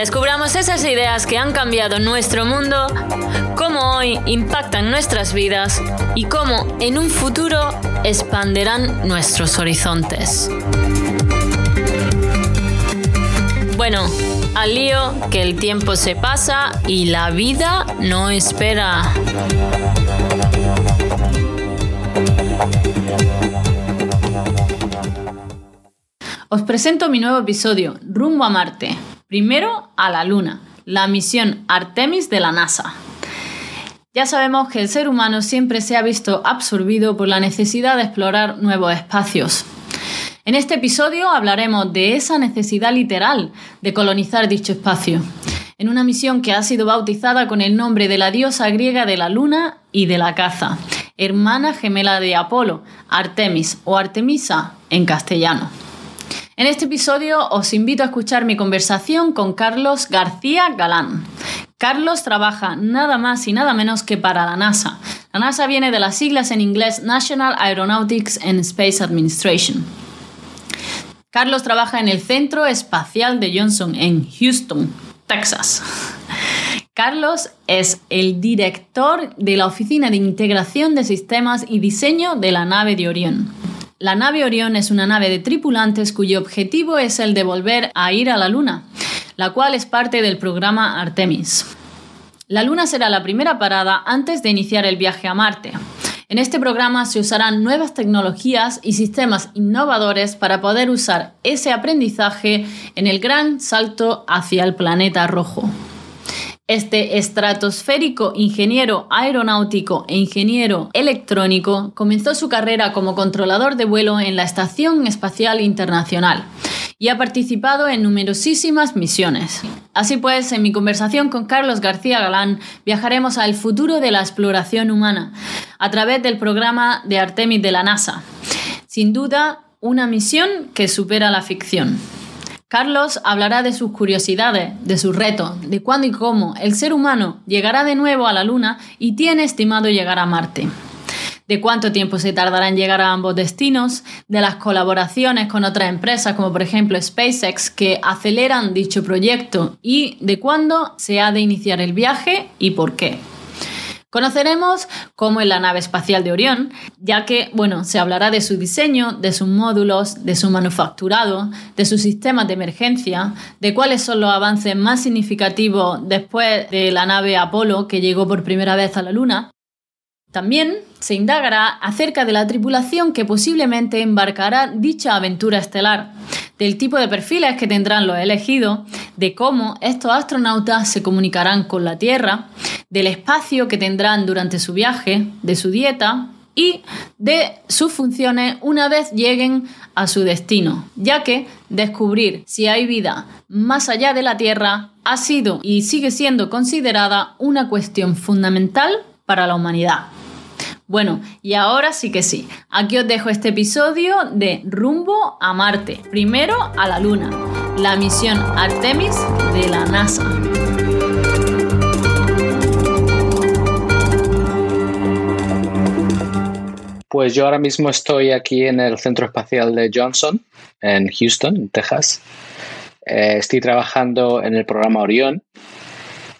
Descubramos esas ideas que han cambiado nuestro mundo, cómo hoy impactan nuestras vidas y cómo en un futuro expanderán nuestros horizontes. Bueno, al lío que el tiempo se pasa y la vida no espera. Os presento mi nuevo episodio, Rumbo a Marte. Primero a la Luna, la misión Artemis de la NASA. Ya sabemos que el ser humano siempre se ha visto absorbido por la necesidad de explorar nuevos espacios, en este episodio hablaremos de esa necesidad literal de colonizar dicho espacio, en una misión que ha sido bautizada con el nombre de la diosa griega de la luna y de la caza, hermana gemela de Apolo, Artemis o Artemisa en castellano. En este episodio os invito a escuchar mi conversación con Carlos García Galán. Carlos trabaja nada más y nada menos que para la NASA. La NASA viene de las siglas en inglés National Aeronautics and Space Administration. Carlos trabaja en el Centro Espacial de Johnson en Houston, Texas. Carlos es el director de la Oficina de Integración de Sistemas y Diseño de la nave de Orión. La nave Orión es una nave de tripulantes cuyo objetivo es el de volver a ir a la Luna, la cual es parte del programa Artemis. La Luna será la primera parada antes de iniciar el viaje a Marte. En este programa se usarán nuevas tecnologías y sistemas innovadores para poder usar ese aprendizaje en el gran salto hacia el planeta rojo. Este estratosférico ingeniero aeronáutico e ingeniero electrónico comenzó su carrera como controlador de vuelo en la Estación Espacial Internacional y ha participado en numerosísimas misiones. Así pues, en mi conversación con Carlos García Galán viajaremos al futuro de la exploración humana a través del programa de Artemis de la NASA. Sin duda, una misión que supera la ficción. Carlos hablará de sus curiosidades, de sus retos, de cuándo y cómo el ser humano llegará de nuevo a la Luna y tiene estimado llegar a Marte de cuánto tiempo se tardará en llegar a ambos destinos, de las colaboraciones con otras empresas como por ejemplo SpaceX que aceleran dicho proyecto y de cuándo se ha de iniciar el viaje y por qué. Conoceremos cómo es la nave espacial de Orión, ya que, bueno, se hablará de su diseño, de sus módulos, de su manufacturado, de sus sistemas de emergencia, de cuáles son los avances más significativos después de la nave Apolo que llegó por primera vez a la Luna, también se indagará acerca de la tripulación que posiblemente embarcará dicha aventura estelar, del tipo de perfiles que tendrán los elegidos, de cómo estos astronautas se comunicarán con la Tierra, del espacio que tendrán durante su viaje, de su dieta y de sus funciones una vez lleguen a su destino, ya que descubrir si hay vida más allá de la Tierra ha sido y sigue siendo considerada una cuestión fundamental para la humanidad. Bueno, y ahora sí que sí. Aquí os dejo este episodio de Rumbo a Marte. Primero a la Luna. La misión Artemis de la NASA. Pues yo ahora mismo estoy aquí en el Centro Espacial de Johnson, en Houston, Texas. Eh, estoy trabajando en el programa Orión,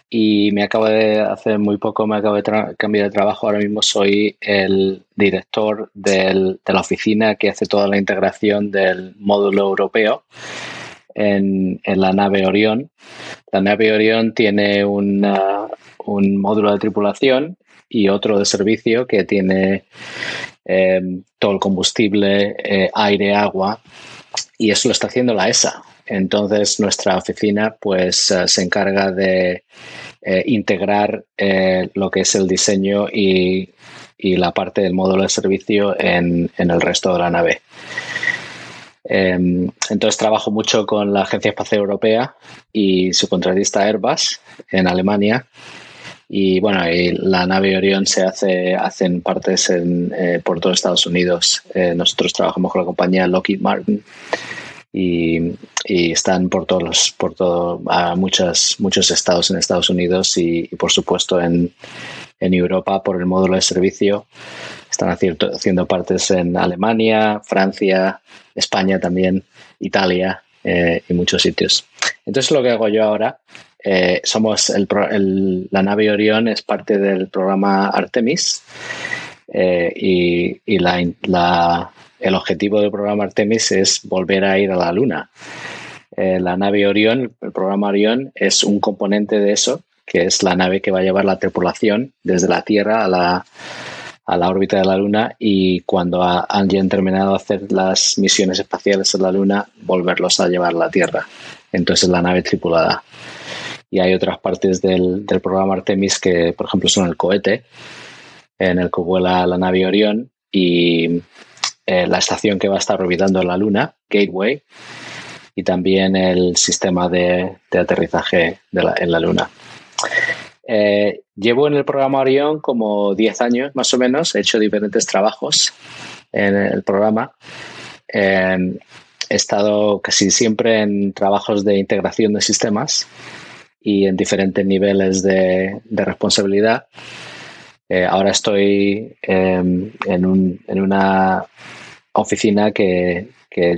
y me acabo de hacer muy poco, me acabo de cambiar de trabajo. Ahora mismo soy el director de la oficina que hace toda la integración del módulo europeo en, la nave Orión. La nave Orión tiene un módulo de tripulación y otro de servicio que tiene em, todo el combustible, eh, aire, agua, y eso lo está haciendo la ESA. Entonces nuestra oficina pues eh, se encarga de eh, integrar lo que es el diseño y, la parte del módulo de servicio en, el resto de la nave. Em, entonces trabajo mucho con la Agencia Espacial Europea y su contratista Airbus en Alemania. Y bueno, la nave Orion se hace hacen partes en, eh, por todo Estados Unidos. Eh, nosotros trabajamos con la compañía Lockheed Martin y, están por todos los, por todo, a muchos, muchos estados en Estados Unidos y, por supuesto en, en, Europa por el módulo de servicio. Están haciendo, haciendo partes en Alemania, Francia, España también, Italia eh, y muchos sitios. Entonces lo que hago yo ahora, eh, somos la nave Orión es parte del programa Artemis eh, y, el objetivo del programa Artemis es volver a ir a la Luna. Eh, la nave Orión, el programa Orión, es un componente de eso, que es la nave que va a llevar la tripulación desde la Tierra a la, órbita de la Luna y cuando han terminado de hacer las misiones espaciales en la Luna, volverlos a llevar a la Tierra. Entonces la nave tripulada. Y hay otras partes del, del programa Artemis que, por ejemplo, son el cohete en el que vuela la nave Orión y eh, la estación que va a estar orbitando la Luna, Gateway, y también el sistema de, aterrizaje en la Luna. Eh, llevo en el programa Orión como 10 años más o menos, he hecho diferentes trabajos en el programa. he estado casi siempre en trabajos de integración de sistemas y en diferentes niveles de, responsabilidad. Eh, ahora estoy en, en, una oficina que,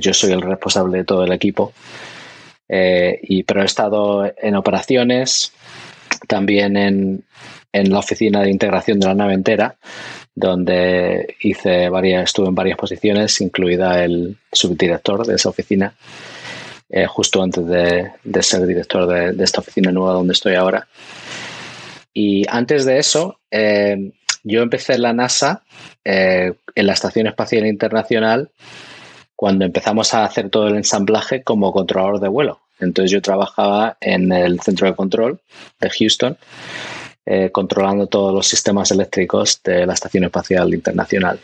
yo soy el responsable de todo el equipo. Eh, y, pero he estado en operaciones, también en, la oficina de integración de la nave entera, donde hice varias, estuve en varias posiciones, incluida el subdirector de esa oficina, eh, justo antes de, ser director de, esta oficina nueva donde estoy ahora. Y antes de eso, eh, yo empecé en la NASA, eh, en la Estación Espacial Internacional, cuando empezamos a hacer todo el ensamblaje como controlador de vuelo. Entonces yo trabajaba en el centro de control de Houston, eh, controlando todos los sistemas eléctricos de la Estación Espacial Internacional.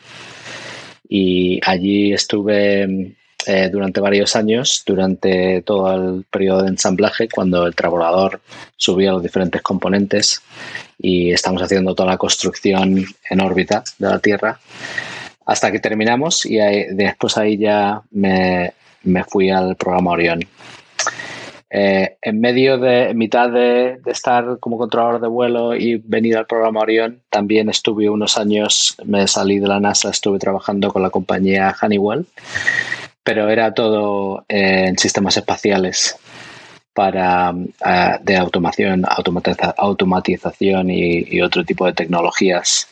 Y allí estuve eh, durante varios años, durante todo el periodo de ensamblaje, cuando el transbordador subía los diferentes componentes y estamos haciendo toda la construcción en órbita de la Tierra, hasta que terminamos y después ahí ya me, fui al programa Orión. Eh, en medio de, en mitad de, estar como controlador de vuelo y venir al programa Orión, también estuve unos años, me salí de la NASA, estuve trabajando con la compañía Honeywell pero era todo en sistemas espaciales para eh, de automación, automatización y, otro tipo de tecnologías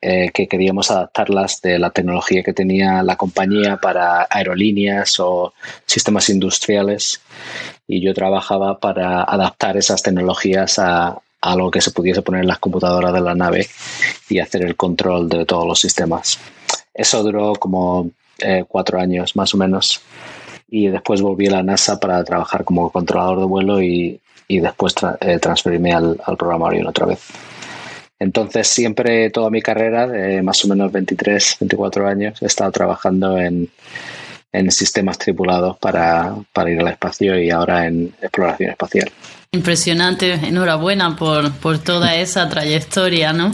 eh, que queríamos adaptarlas de la tecnología que tenía la compañía para aerolíneas o sistemas industriales y yo trabajaba para adaptar esas tecnologías a, a lo que se pudiese poner en las computadoras de la nave y hacer el control de todos los sistemas. Eso duró como eh, cuatro años más o menos. Y después volví a la NASA para trabajar como controlador de vuelo y, después eh, transferirme al, programa Orion otra vez. Entonces, siempre, toda mi carrera, de más o menos 23, 24 años, he estado trabajando en, sistemas tripulados para, ir al espacio y ahora en exploración espacial. Impresionante, enhorabuena por, por toda esa trayectoria, ¿no?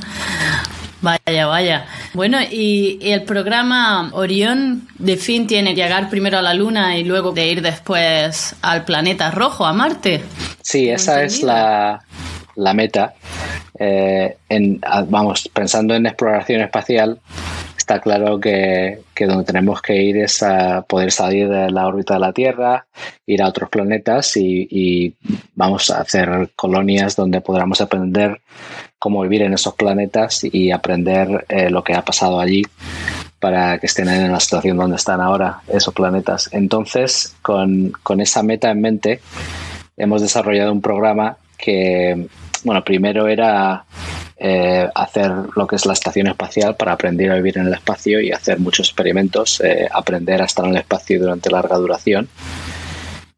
Vaya, vaya. Bueno, y, el programa Orión de fin tiene que llegar primero a la Luna y luego de ir después al planeta rojo, a Marte. Sí, esa es la, meta. Eh, vamos, pensando en exploración espacial, está claro que, donde tenemos que ir es a poder salir de la órbita de la Tierra, ir a otros planetas y, vamos a hacer colonias donde podamos aprender cómo vivir en esos planetas y aprender eh, lo que ha pasado allí para que estén en la situación donde están ahora esos planetas. Entonces, con, con esa meta en mente, hemos desarrollado un programa que, bueno, primero era eh, hacer lo que es la estación espacial para aprender a vivir en el espacio y hacer muchos experimentos, eh, aprender a estar en el espacio durante larga duración.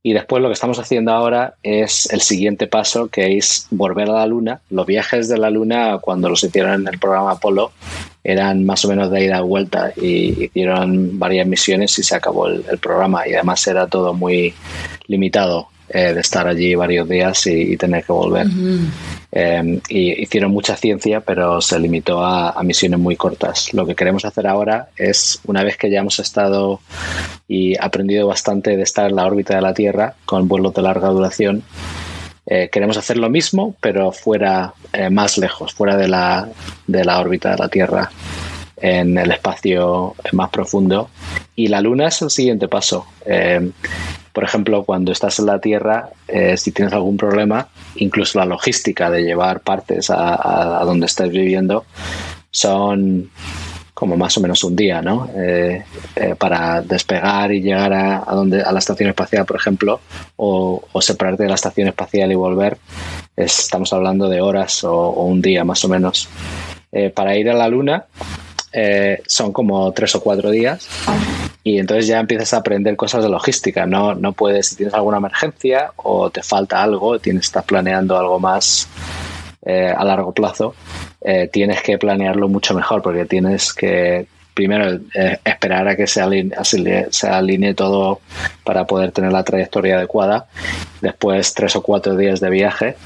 Y después lo que estamos haciendo ahora es el siguiente paso, que es volver a la Luna. Los viajes de la Luna, cuando los hicieron en el programa Apolo, eran más o menos de ida y vuelta y hicieron varias misiones y se acabó el, programa y además era todo muy limitado eh, de estar allí varios días y, tener que volver. Em, y hicieron mucha ciencia, pero se limitó a, misiones muy cortas. Lo que queremos hacer ahora es, una vez que ya hemos estado y aprendido bastante de estar en la órbita de la Tierra con vuelos de larga duración, eh, queremos hacer lo mismo, pero fuera eh, más lejos, fuera de la, de la órbita de la Tierra, en el espacio más profundo. Y la Luna es el siguiente paso. Eh, por ejemplo, cuando estás en la Tierra, si tienes algún problema, incluso la logística de llevar partes a, a donde estés viviendo, son como más o menos un día, ¿no? Eh, eh, para despegar y llegar a, donde, a la estación espacial, por ejemplo, o, separarte de la estación espacial y volver, estamos hablando de horas o, un día más o menos. Eh, para ir a la Luna son como tres o cuatro días y entonces ya empiezas a aprender cosas de logística. No, no puedes, si tienes alguna emergencia o te falta algo, tienes, estás planeando algo más a largo plazo, eh, tienes que planearlo mucho mejor porque tienes que primero eh, esperar a que se alinee, todo para poder tener la trayectoria adecuada, después tres o cuatro días de viaje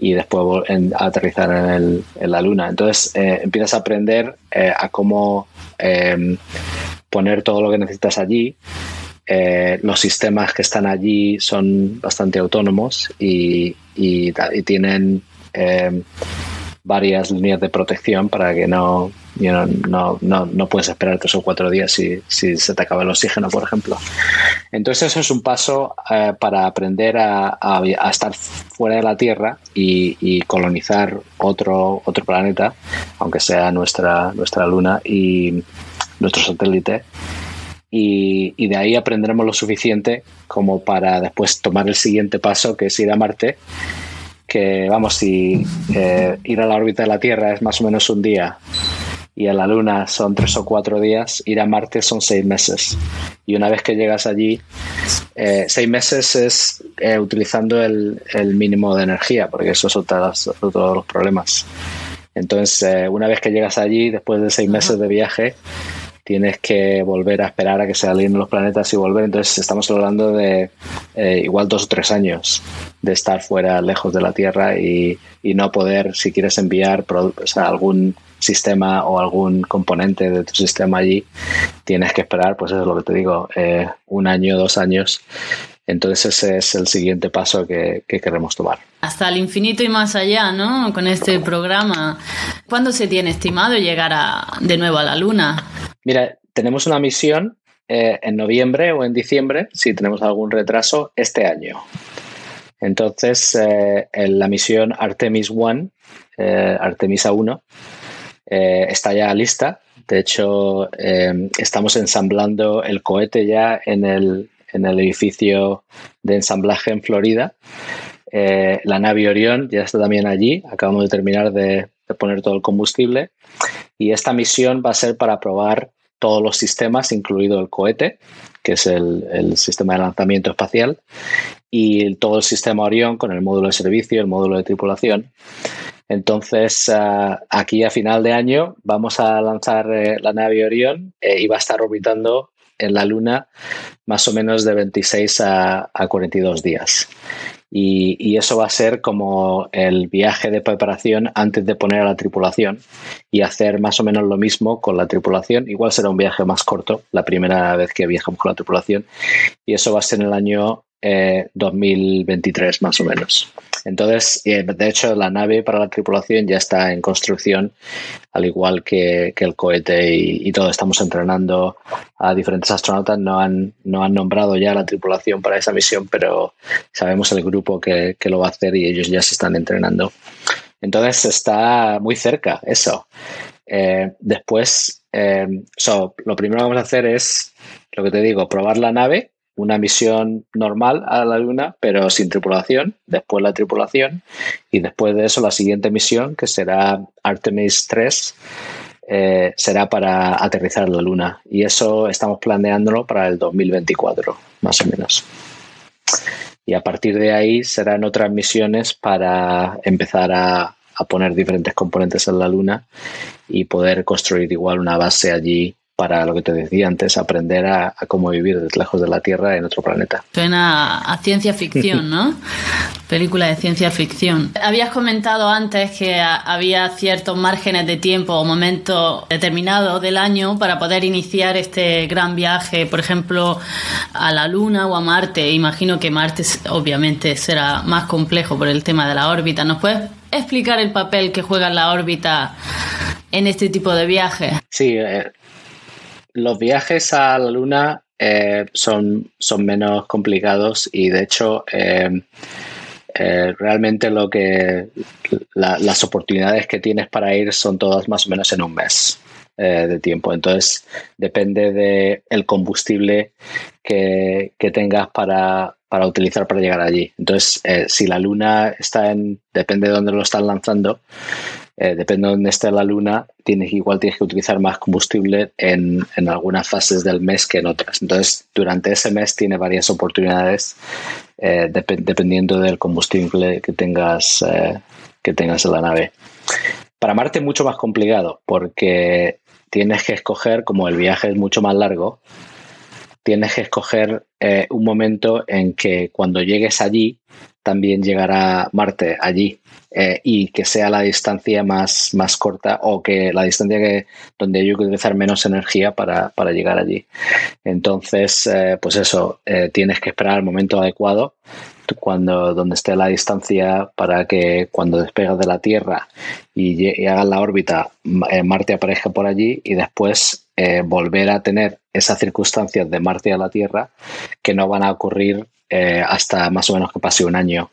y después aterrizar en, la luna. Entonces eh, empiezas a aprender a cómo poner todo lo que necesitas allí. los sistemas que están allí son bastante autónomos y, y tienen em, varias líneas de protección para que no, no, no, no, puedes esperar tres o cuatro días si, si, se te acaba el oxígeno, por ejemplo. Entonces eso es un paso eh, para aprender a, a, estar fuera de la Tierra y, colonizar otro, otro planeta, aunque sea nuestra, nuestra Luna y nuestro satélite. Y, y, de ahí aprenderemos lo suficiente como para después tomar el siguiente paso, que es ir a Marte que vamos, si eh, ir a la órbita de la Tierra es más o menos un día y a la Luna son tres o cuatro días, ir a Marte son seis meses. Y una vez que llegas allí, eh, seis meses es eh, utilizando el, mínimo de energía, porque eso es otro, de los problemas. Entonces, una vez que llegas allí, después de seis meses de viaje, tienes que volver a esperar a que se alineen los planetas y volver. Entonces estamos hablando de eh, igual dos o tres años de estar fuera, lejos de la Tierra y, no poder, si quieres enviar algún sistema o algún componente de tu sistema allí, tienes que esperar, pues eso es lo que te digo, eh, un año, dos años. Entonces ese es el siguiente paso que, que, queremos tomar. Hasta el infinito y más allá, ¿no? Con este programa. ¿Cuándo se tiene estimado llegar a, de nuevo a la Luna? Mira, tenemos una misión eh, en noviembre o en diciembre, si tenemos algún retraso, este año. Entonces, eh, en la misión Artemis 1, eh, Artemisa 1, está ya lista. De hecho, estamos ensamblando el cohete ya en el, edificio de ensamblaje en Florida. la nave Orión ya está también allí. Acabamos de terminar de, de, poner todo el combustible. Y esta misión va a ser para probar todos los sistemas, incluido el cohete, que es el, sistema de lanzamiento espacial, y todo el sistema Orión con el módulo de servicio, el módulo de tripulación. Entonces, ah, aquí a final de año vamos a lanzar eh, la nave Orión eh, y va a estar orbitando en la Luna más o menos de 26 a, a 42 días. Y, eso va a ser como el viaje de preparación antes de poner a la tripulación y hacer más o menos lo mismo con la tripulación. Igual será un viaje más corto, la primera vez que viajamos con la tripulación. Y eso va a ser en el año 2023 eh, más o menos. Entonces, de hecho, la nave para la tripulación ya está en construcción, al igual que, el cohete y, todo. Estamos entrenando a diferentes astronautas. No han, no han nombrado ya la tripulación para esa misión, pero sabemos el grupo que, lo va a hacer y ellos ya se están entrenando. Entonces, está muy cerca eso. Eh, después, eh, lo primero que vamos a hacer es, lo que te digo, probar la nave una misión normal a la Luna, pero sin tripulación, después la tripulación, y después de eso la siguiente misión, que será Artemis 3, eh, será para aterrizar en la Luna. Y eso estamos planeándolo para el 2024, más o menos. Y a partir de ahí serán otras misiones para empezar a, poner diferentes componentes en la Luna y poder construir igual una base allí para lo que te decía antes, aprender a, cómo vivir desde lejos de la Tierra en otro planeta. Suena a ciencia ficción, ¿no? Película de ciencia ficción. Habías comentado antes que había ciertos márgenes de tiempo o momentos determinados del año para poder iniciar este gran viaje, por ejemplo, a la Luna o a Marte. Imagino que Marte obviamente será más complejo por el tema de la órbita. ¿Nos puedes explicar el papel que juega la órbita en este tipo de viajes? Sí, eh, los viajes a la Luna eh, son, son menos complicados y de hecho eh, eh, realmente lo que las oportunidades que tienes para ir son todas más o menos en un mes de tiempo. Entonces depende del el combustible que, que tengas para, para, utilizar para llegar allí. Entonces si la Luna está en, depende de dónde lo están lanzando, eh, depende de dónde esté la luna, tienes, igual tienes que utilizar más combustible en, algunas fases del mes que en otras. Entonces, durante ese mes tiene varias oportunidades eh, dependiendo del combustible que tengas, eh, que tengas en la nave. Para Marte mucho más complicado porque tienes que escoger, como el viaje es mucho más largo, tienes que escoger un momento en que cuando llegues allí, también llegará Marte allí. Eh, y que sea la distancia más, más corta o que la distancia que, donde hay que utilizar menos energía para, llegar allí. Entonces, eh, pues eso, eh, tienes que esperar el momento adecuado cuando donde esté la distancia para que cuando despegas de la Tierra y, hagas la órbita, Marte aparezca por allí y después volver a tener esas circunstancias de Marte a la Tierra que no van a ocurrir hasta más o menos que pase un año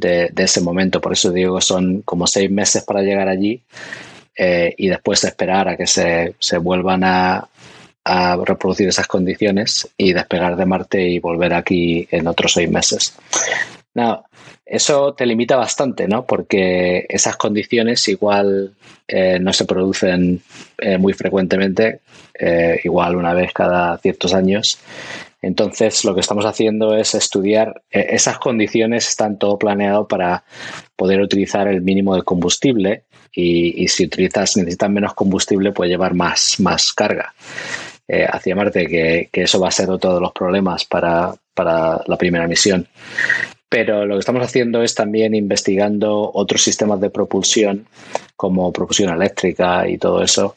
de, ese momento. Por eso digo que son como seis meses para llegar allí eh, y después esperar a que se, vuelvan a, reproducir esas condiciones y despegar de Marte y volver aquí en otros seis meses. eso te limita bastante, ¿no? Porque esas condiciones igual eh, no se producen eh, muy frecuentemente, igual una vez cada ciertos años. Entonces, lo que estamos haciendo es estudiar eh, esas condiciones, están todo planeado para poder utilizar el mínimo de combustible y, si utilizas, necesitas menos combustible, puede llevar más, más carga eh, hacia Marte, que, eso va a ser otro de los problemas para, para la primera misión. Pero lo que estamos haciendo es también investigando otros sistemas de propulsión, como propulsión eléctrica y todo eso,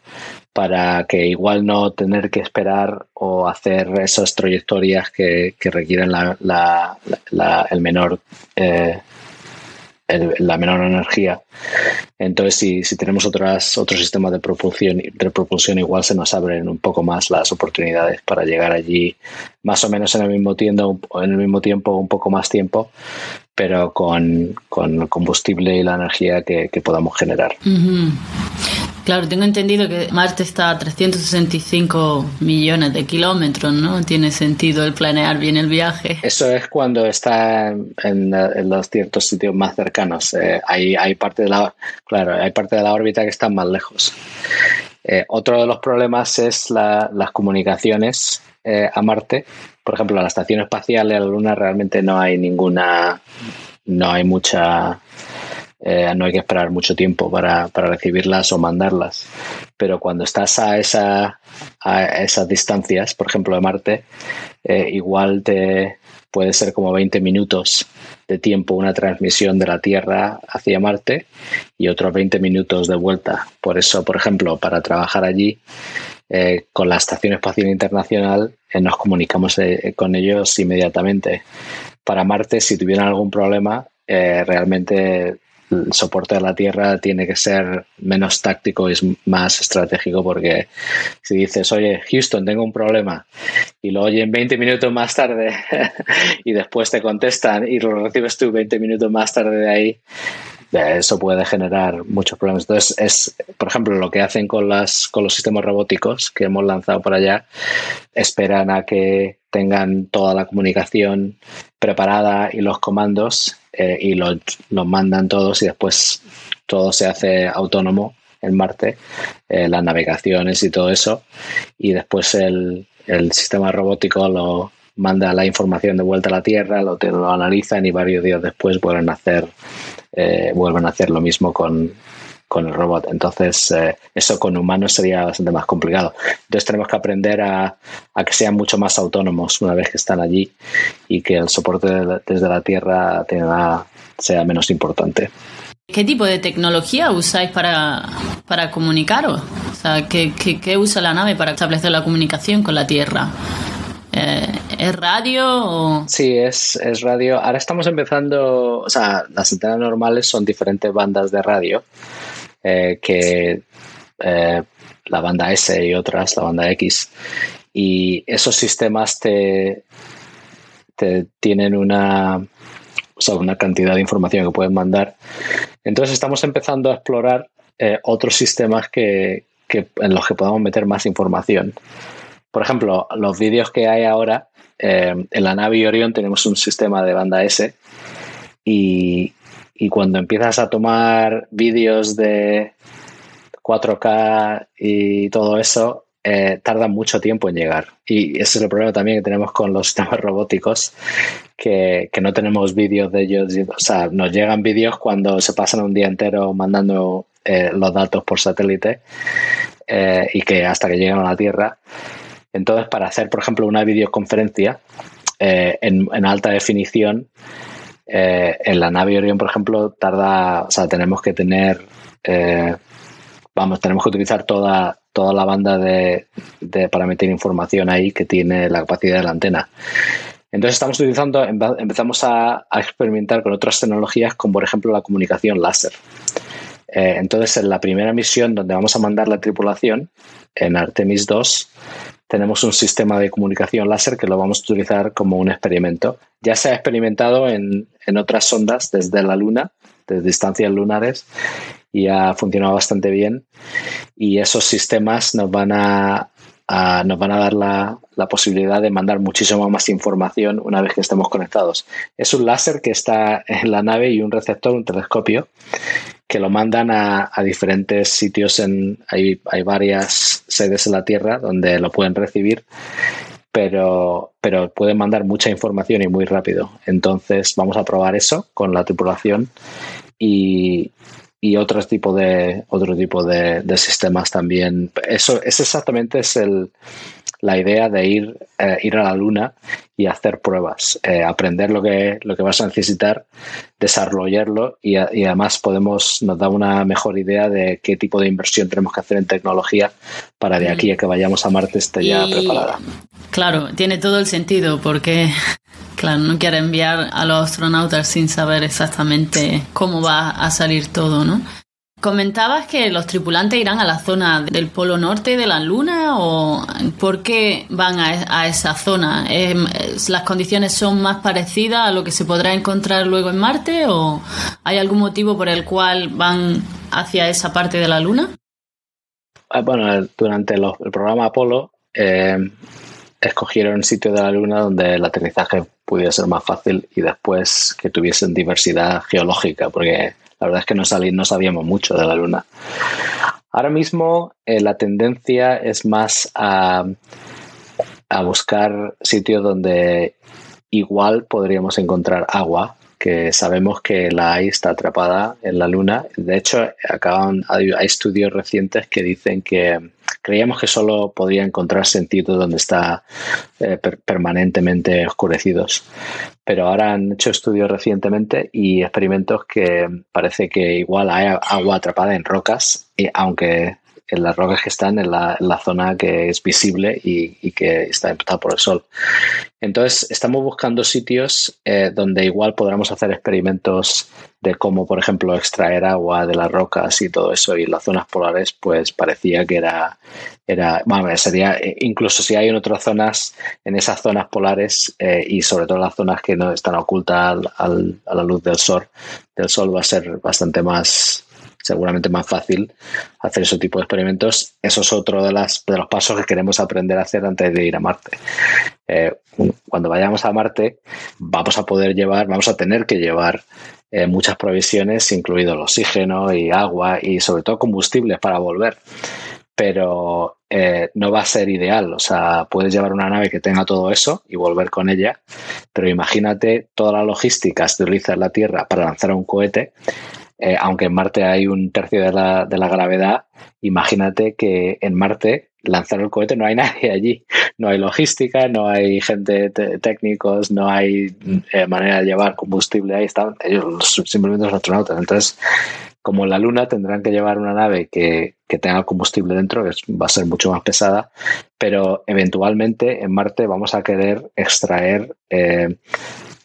para que igual no tener que esperar o hacer esas trayectorias que, que requieren la, el menor eh, la menor energía. Entonces, si, si, tenemos otras, otros sistemas de propulsión, de propulsión, igual se nos abren un poco más las oportunidades para llegar allí más o menos en el mismo tiempo, en el mismo tiempo, un poco más tiempo, pero con, con el combustible y la energía que, podamos generar. Claro, tengo entendido que Marte está a 365 millones de kilómetros, ¿no? Tiene sentido el planear bien el viaje. Eso es cuando está en, los ciertos sitios más cercanos. Eh, hay, hay, parte de la, claro, hay parte de la órbita que está más lejos. Eh, otro de los problemas es las comunicaciones eh, a Marte. Por ejemplo, a la estación espacial y a la Luna realmente no hay ninguna, no hay mucha eh, no hay que esperar mucho tiempo para, recibirlas o mandarlas. Pero cuando estás a, esa, a esas distancias, por ejemplo de Marte, eh, igual te puede ser como 20 minutos de tiempo una transmisión de la Tierra hacia Marte y otros 20 minutos de vuelta. Por eso, por ejemplo, para trabajar allí, eh, con la Estación Espacial Internacional nos comunicamos con ellos inmediatamente. Para Marte, si tuvieran algún problema, realmente el soporte a la tierra tiene que ser menos táctico y es más estratégico porque si dices, oye, Houston, tengo un problema y lo oyen 20 minutos más tarde y después te contestan y lo recibes tú 20 minutos más tarde de ahí, eso puede generar muchos problemas. Entonces, es, por ejemplo, lo que hacen con, las, con los sistemas robóticos que hemos lanzado por allá, esperan a que tengan toda la comunicación preparada y los comandos eh, y los, mandan todos y después todo se hace autónomo en Marte, eh, las navegaciones y todo eso, y después el, sistema robótico lo, manda la información de vuelta a la Tierra, lo, lo analizan y varios días después vuelven a hacer, eh, vuelven a hacer lo mismo con, con el robot. Entonces, eh, eso con humanos sería bastante más complicado. Entonces, tenemos que aprender a, a, que sean mucho más autónomos una vez que están allí y que el soporte desde la Tierra tenga, sea menos importante. ¿Qué tipo de tecnología usáis para, para comunicaros? O sea, ¿qué, qué, qué usa la nave para establecer la comunicación con la Tierra? Eh, ¿Es radio o...? Sí, es, es, radio. Ahora estamos empezando, o sea, las antenas normales son diferentes bandas de radio eh, que eh, la banda S y otras, la banda X. Y esos sistemas te, te tienen una, o sea, una cantidad de información que pueden mandar. Entonces estamos empezando a explorar eh, otros sistemas que, que, en los que podamos meter más información. Por ejemplo, los vídeos que hay ahora, en la nave Orion tenemos un sistema de banda S y, y cuando empiezas a tomar vídeos de 4K y todo eso, eh, tarda mucho tiempo en llegar. Y ese es el problema también que tenemos con los sistemas robóticos, que, que no tenemos vídeos de ellos. O sea, nos llegan vídeos cuando se pasan un día entero mandando eh, los datos por satélite eh, y que hasta que llegan a la Tierra. Entonces, para hacer, por ejemplo, una videoconferencia eh, en alta definición, eh, en la nave Orion, por ejemplo, tarda, o sea, tenemos que tener, eh, vamos, tenemos que utilizar toda, toda la banda de, para meter información ahí que tiene la capacidad de la antena. Entonces estamos utilizando, empezamos a, a experimentar con otras tecnologías, como por ejemplo la comunicación láser. Eh, entonces, en la primera misión donde vamos a mandar la tripulación, en Artemis 2, tenemos un sistema de comunicación láser que lo vamos a utilizar como un experimento. Ya se ha experimentado en, en otras sondas desde la Luna, desde distancias lunares, y ha funcionado bastante bien. Y esos sistemas nos van a, nos van a dar la, la, posibilidad de mandar muchísimo más información una vez que estemos conectados. Es un láser que está en la nave y un receptor, un telescopio, que lo mandan a, diferentes sitios. En, hay, hay, varias sedes en la Tierra donde lo pueden recibir, pero, pero pueden mandar mucha información y muy rápido. Entonces vamos a probar eso con la tripulación y, y otro tipo de otro tipo de, de, sistemas también. Eso es exactamente es el, la idea de ir, eh, ir a la luna y hacer pruebas, eh, aprender lo que, lo que vas a necesitar, desarrollarlo y, y, además podemos, nos da una mejor idea de qué tipo de inversión tenemos que hacer en tecnología para de aquí a que vayamos a Marte esté ya y, preparada. Claro, tiene todo el sentido porque Claro, no quiere enviar a los astronautas sin saber exactamente cómo va a salir todo, ¿no? Comentabas que los tripulantes irán a la zona del polo norte de la Luna o por qué van a, a esa zona. ¿Las condiciones son más parecidas a lo que se podrá encontrar luego en Marte o hay algún motivo por el cual van hacia esa parte de la Luna? Bueno, durante el programa Apolo eh, escogieron un sitio de la Luna donde el aterrizaje pudiera ser más fácil y después que tuviesen diversidad geológica, porque la verdad es que no, salí, no sabíamos mucho de la Luna. Ahora mismo eh, la tendencia es más a, a buscar sitios donde igual podríamos encontrar agua, que sabemos que la hay está atrapada en la Luna. De hecho, acaban, hay, estudios recientes que dicen que creíamos que solo podría encontrarse en sitios donde está eh, per permanentemente oscurecidos. Pero ahora han hecho estudios recientemente y experimentos que parece que igual hay agua atrapada en rocas, y aunque en las rocas que están en la, en la zona que es visible y, que está impactada por el sol. Entonces, estamos buscando sitios eh, donde igual podamos hacer experimentos de cómo, por ejemplo, extraer agua de las rocas y todo eso. Y las zonas polares, pues parecía que era, era bueno, sería, eh, incluso si hay en otras zonas, en esas zonas polares eh, y sobre todo las zonas que no están ocultas al, a la luz del sol, del sol va a ser bastante más, seguramente más fácil hacer ese tipo de experimentos. Eso es otro de, las, de los pasos que queremos aprender a hacer antes de ir a Marte. Eh, cuando vayamos a Marte, vamos a poder llevar, vamos a tener que llevar eh, muchas provisiones, incluido el oxígeno y agua y sobre todo combustibles para volver. Pero eh, no va a ser ideal. O sea, puedes llevar una nave que tenga todo eso y volver con ella, pero imagínate toda la logística que utiliza la Tierra para lanzar un cohete. Eh, aunque en Marte hay un tercio de la, de la gravedad, imagínate que en Marte lanzar el cohete no hay nadie allí. No hay logística, no hay gente técnicos, no hay eh, manera de llevar combustible ahí. Están ellos simplemente los astronautas. Entonces, como la Luna tendrán que llevar una nave que, tenga combustible dentro, que va a ser mucho más pesada, pero eventualmente en Marte vamos a querer extraer eh,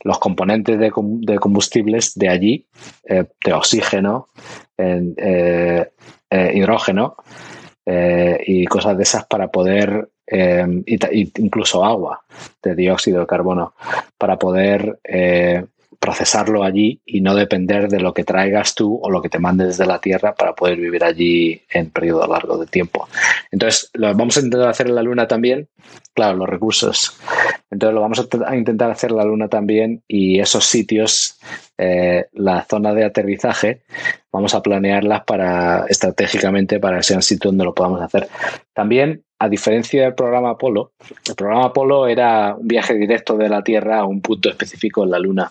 los componentes de, combustibles de allí, eh, de oxígeno, hidrógeno, eh, y cosas de esas para poder, eh, incluso agua de dióxido de carbono, para poder eh, procesarlo allí y no depender de lo que traigas tú o lo que te mandes desde la Tierra para poder vivir allí en periodo largo de tiempo. Entonces, lo vamos a intentar hacer en la Luna también, claro, los recursos. Entonces, lo vamos a intentar hacer en la Luna también y esos sitios, eh, la zona de aterrizaje, vamos a planearlas para estratégicamente para que sean sitios donde lo podamos hacer. También a diferencia del programa Apolo, el programa Apolo era un viaje directo de la Tierra a un punto específico en la Luna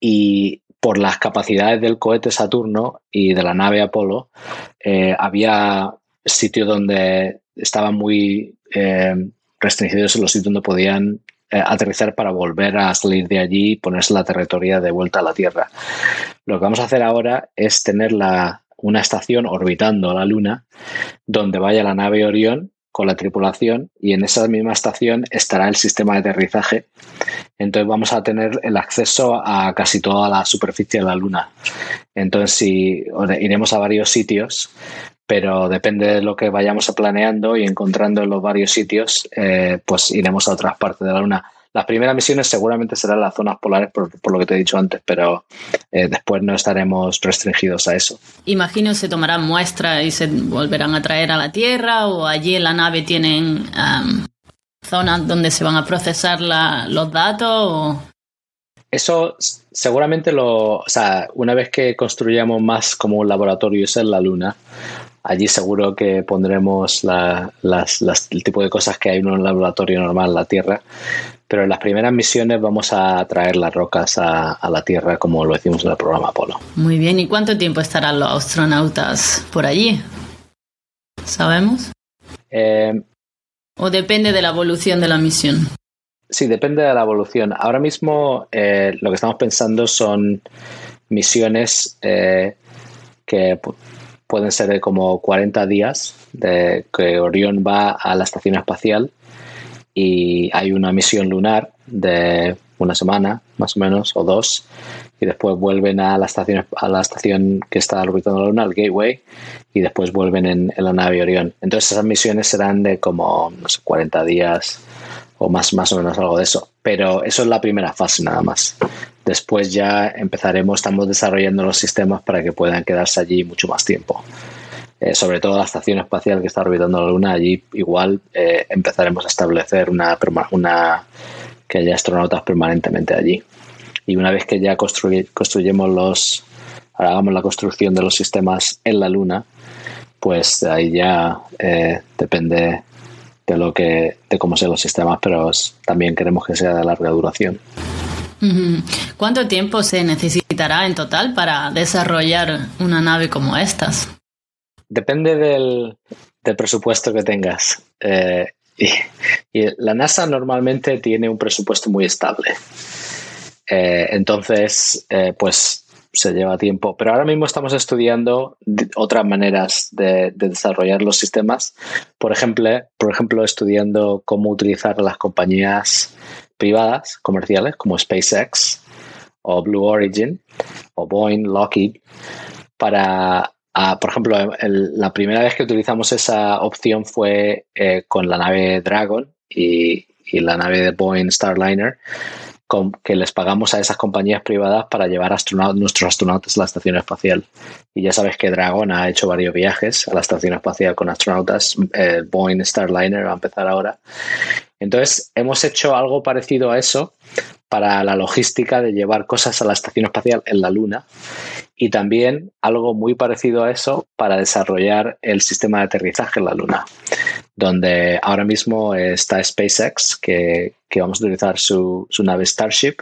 y por las capacidades del cohete Saturno y de la nave Apolo, eh, había sitios donde estaban muy eh, restringidos los sitios donde podían eh, aterrizar para volver a salir de allí y ponerse la territoria de vuelta a la Tierra. Lo que vamos a hacer ahora es tener una estación orbitando la Luna donde vaya la nave Orión con la tripulación y en esa misma estación estará el sistema de aterrizaje. Entonces vamos a tener el acceso a casi toda la superficie de la Luna. Entonces si iremos a varios sitios, pero depende de lo que vayamos planeando y encontrando en los varios sitios, eh, pues iremos a otras partes de la Luna. Las primeras misiones seguramente serán las zonas polares, por, lo que te he dicho antes, pero eh, después no estaremos restringidos a eso. Imagino se tomarán muestras y se volverán a traer a la Tierra o allí en la nave tienen zonas donde se van a procesar los datos. Eso seguramente lo, o sea, una vez que construyamos más como un laboratorio en la Luna, allí seguro que pondremos el tipo de cosas que hay en un laboratorio normal en la Tierra, pero en las primeras misiones vamos a traer las rocas a, la Tierra como lo hicimos en el programa Apolo. Muy bien, ¿y cuánto tiempo estarán los astronautas por allí? ¿Sabemos? Eh, ¿O depende de la evolución de la misión? Sí, depende de la evolución. Ahora mismo eh, lo que estamos pensando son misiones eh, que pueden ser de como 40 días, de que Orión va a la estación espacial y hay una misión lunar de una semana más o menos o dos y después vuelven a la estación a la estación que está orbitando la luna el Gateway y después vuelven en, la nave Orión. Entonces esas misiones serán de como no sé 40 días o más más o menos algo de eso. Pero eso es la primera fase nada más. Después ya empezaremos estamos desarrollando los sistemas para que puedan quedarse allí mucho más tiempo eh, sobre todo la estación espacial que está orbitando la Luna, allí igual eh, empezaremos a establecer una, una que haya astronautas permanentemente allí. Y una vez que ya construyemos los, hagamos la construcción de los sistemas en la Luna, pues ahí ya eh, depende de lo que, de cómo sean los sistemas, pero también queremos que sea de larga duración. ¿Cuánto tiempo se necesitará en total para desarrollar una nave como estas? Depende del, presupuesto que tengas. Eh, y, la NASA normalmente tiene un presupuesto muy estable. Eh, entonces, eh, pues se lleva tiempo. Pero ahora mismo estamos estudiando otras maneras de, desarrollar los sistemas. Por ejemplo, por ejemplo, estudiando cómo utilizar las compañías privadas, comerciales, como SpaceX o Blue Origin o Boeing, Lockheed, para por ejemplo, la primera vez que utilizamos esa opción fue eh, con la nave Dragon y, la nave de Boeing Starliner, que les pagamos a esas compañías privadas para llevar astronautas, nuestros astronautas a la estación espacial. Y ya sabes que Dragon ha hecho varios viajes a la estación espacial con astronautas. Boeing Starliner va a empezar ahora. Entonces, hemos hecho algo parecido a eso para la logística de llevar cosas a la estación espacial en la Luna y también algo muy parecido a eso para desarrollar el sistema de aterrizaje en la Luna, donde ahora mismo está SpaceX, que, vamos a utilizar su, nave Starship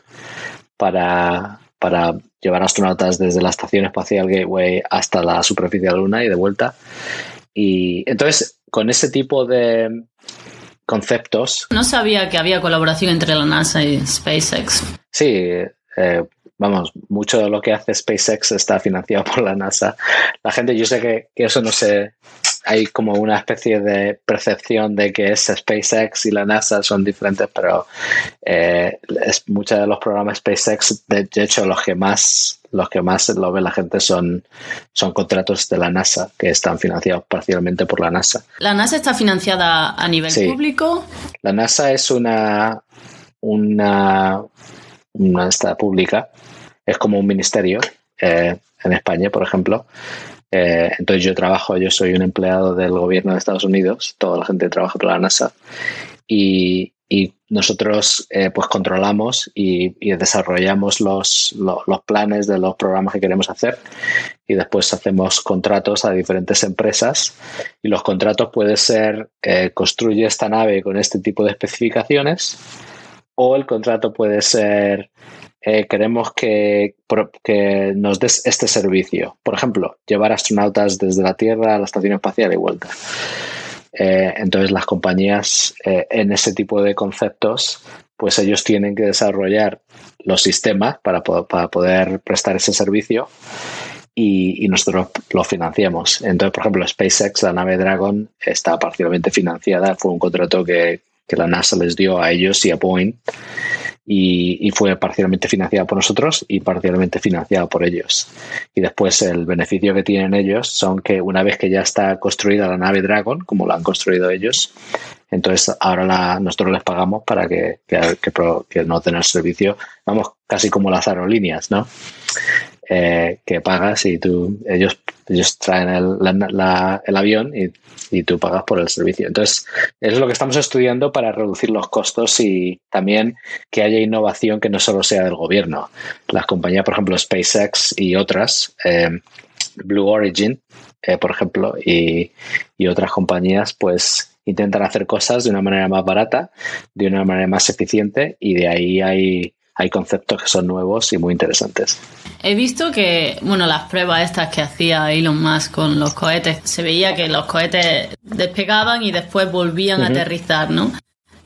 para, para llevar astronautas desde la Estación Espacial Gateway hasta la superficie de la Luna y de vuelta. Y entonces, con ese tipo de conceptos. No sabía que había colaboración entre la NASA y SpaceX. Sí, eh, vamos, mucho de lo que hace SpaceX está financiado por la NASA. La gente, yo sé que, eso no se... Hay como una especie de percepción de que es SpaceX y la NASA son diferentes, pero eh, es, muchos de los programas SpaceX, de, hecho, los que más los que más lo ve la gente son, son contratos de la NASA que están financiados parcialmente por la NASA. ¿La NASA está financiada a nivel público? La NASA es una, una, una esta pública es como un ministerio eh, en España, por ejemplo. Eh, entonces yo trabajo, yo soy un empleado del gobierno de Estados Unidos, toda la gente trabaja para la NASA. Y, nosotros eh, pues controlamos y, desarrollamos los, los, planes de los programas que queremos hacer. Y después hacemos contratos a diferentes empresas. Y los contratos pueden ser construye esta nave con este tipo de especificaciones o el contrato puede ser eh, queremos que, nos des este servicio. Por ejemplo, llevar astronautas desde la Tierra a la Estación Espacial y vuelta. Eh, entonces las compañías eh, en ese tipo de conceptos, pues ellos tienen que desarrollar los sistemas para, poder prestar ese servicio y, nosotros lo financiamos. Entonces, por ejemplo, SpaceX, la nave Dragon, está parcialmente financiada. Fue un contrato que, que la NASA les dio a ellos y a Boeing y, fue parcialmente financiada por nosotros y parcialmente financiada por ellos. Y después el beneficio que tienen ellos son que una vez que ya está construida la nave Dragon, como la han construido ellos, entonces ahora la, nosotros les pagamos para que, que, que, servicio, vamos, casi como las aerolíneas, ¿no? Eh, que pagas y tú, ellos, ellos traen el, el avión y y tú pagas por el servicio. Entonces, es lo que estamos estudiando para reducir los costos y también que haya innovación que no solo sea del gobierno. Las compañías, por ejemplo, SpaceX y otras, eh, Blue Origin, eh, por ejemplo, y, y otras compañías, pues intentan hacer cosas de una manera más barata, de una manera más eficiente y de ahí hay hay conceptos que son nuevos y muy interesantes. He visto que, bueno, las pruebas estas que hacía Elon Musk con los cohetes, se veía que los cohetes despegaban y después volvían a aterrizar, ¿no?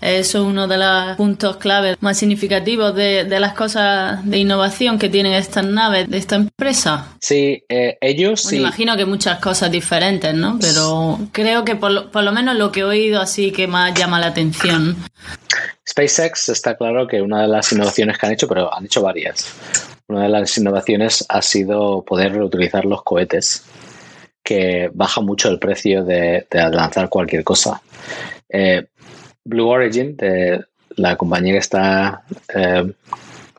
Eso es uno de los puntos clave más significativos de, las cosas de innovación que tienen estas naves de esta empresa. Sí, eh, ellos sí. Imagino que muchas cosas diferentes, ¿no? Pero creo que por lo, por lo menos lo que he oído así que más llama la atención. SpaceX está claro que una de las innovaciones que han hecho, pero han hecho varias. Una de las innovaciones ha sido poder reutilizar los cohetes, que baja mucho el precio de, lanzar cualquier cosa. Eh, Blue Origin, de la compañía que está eh,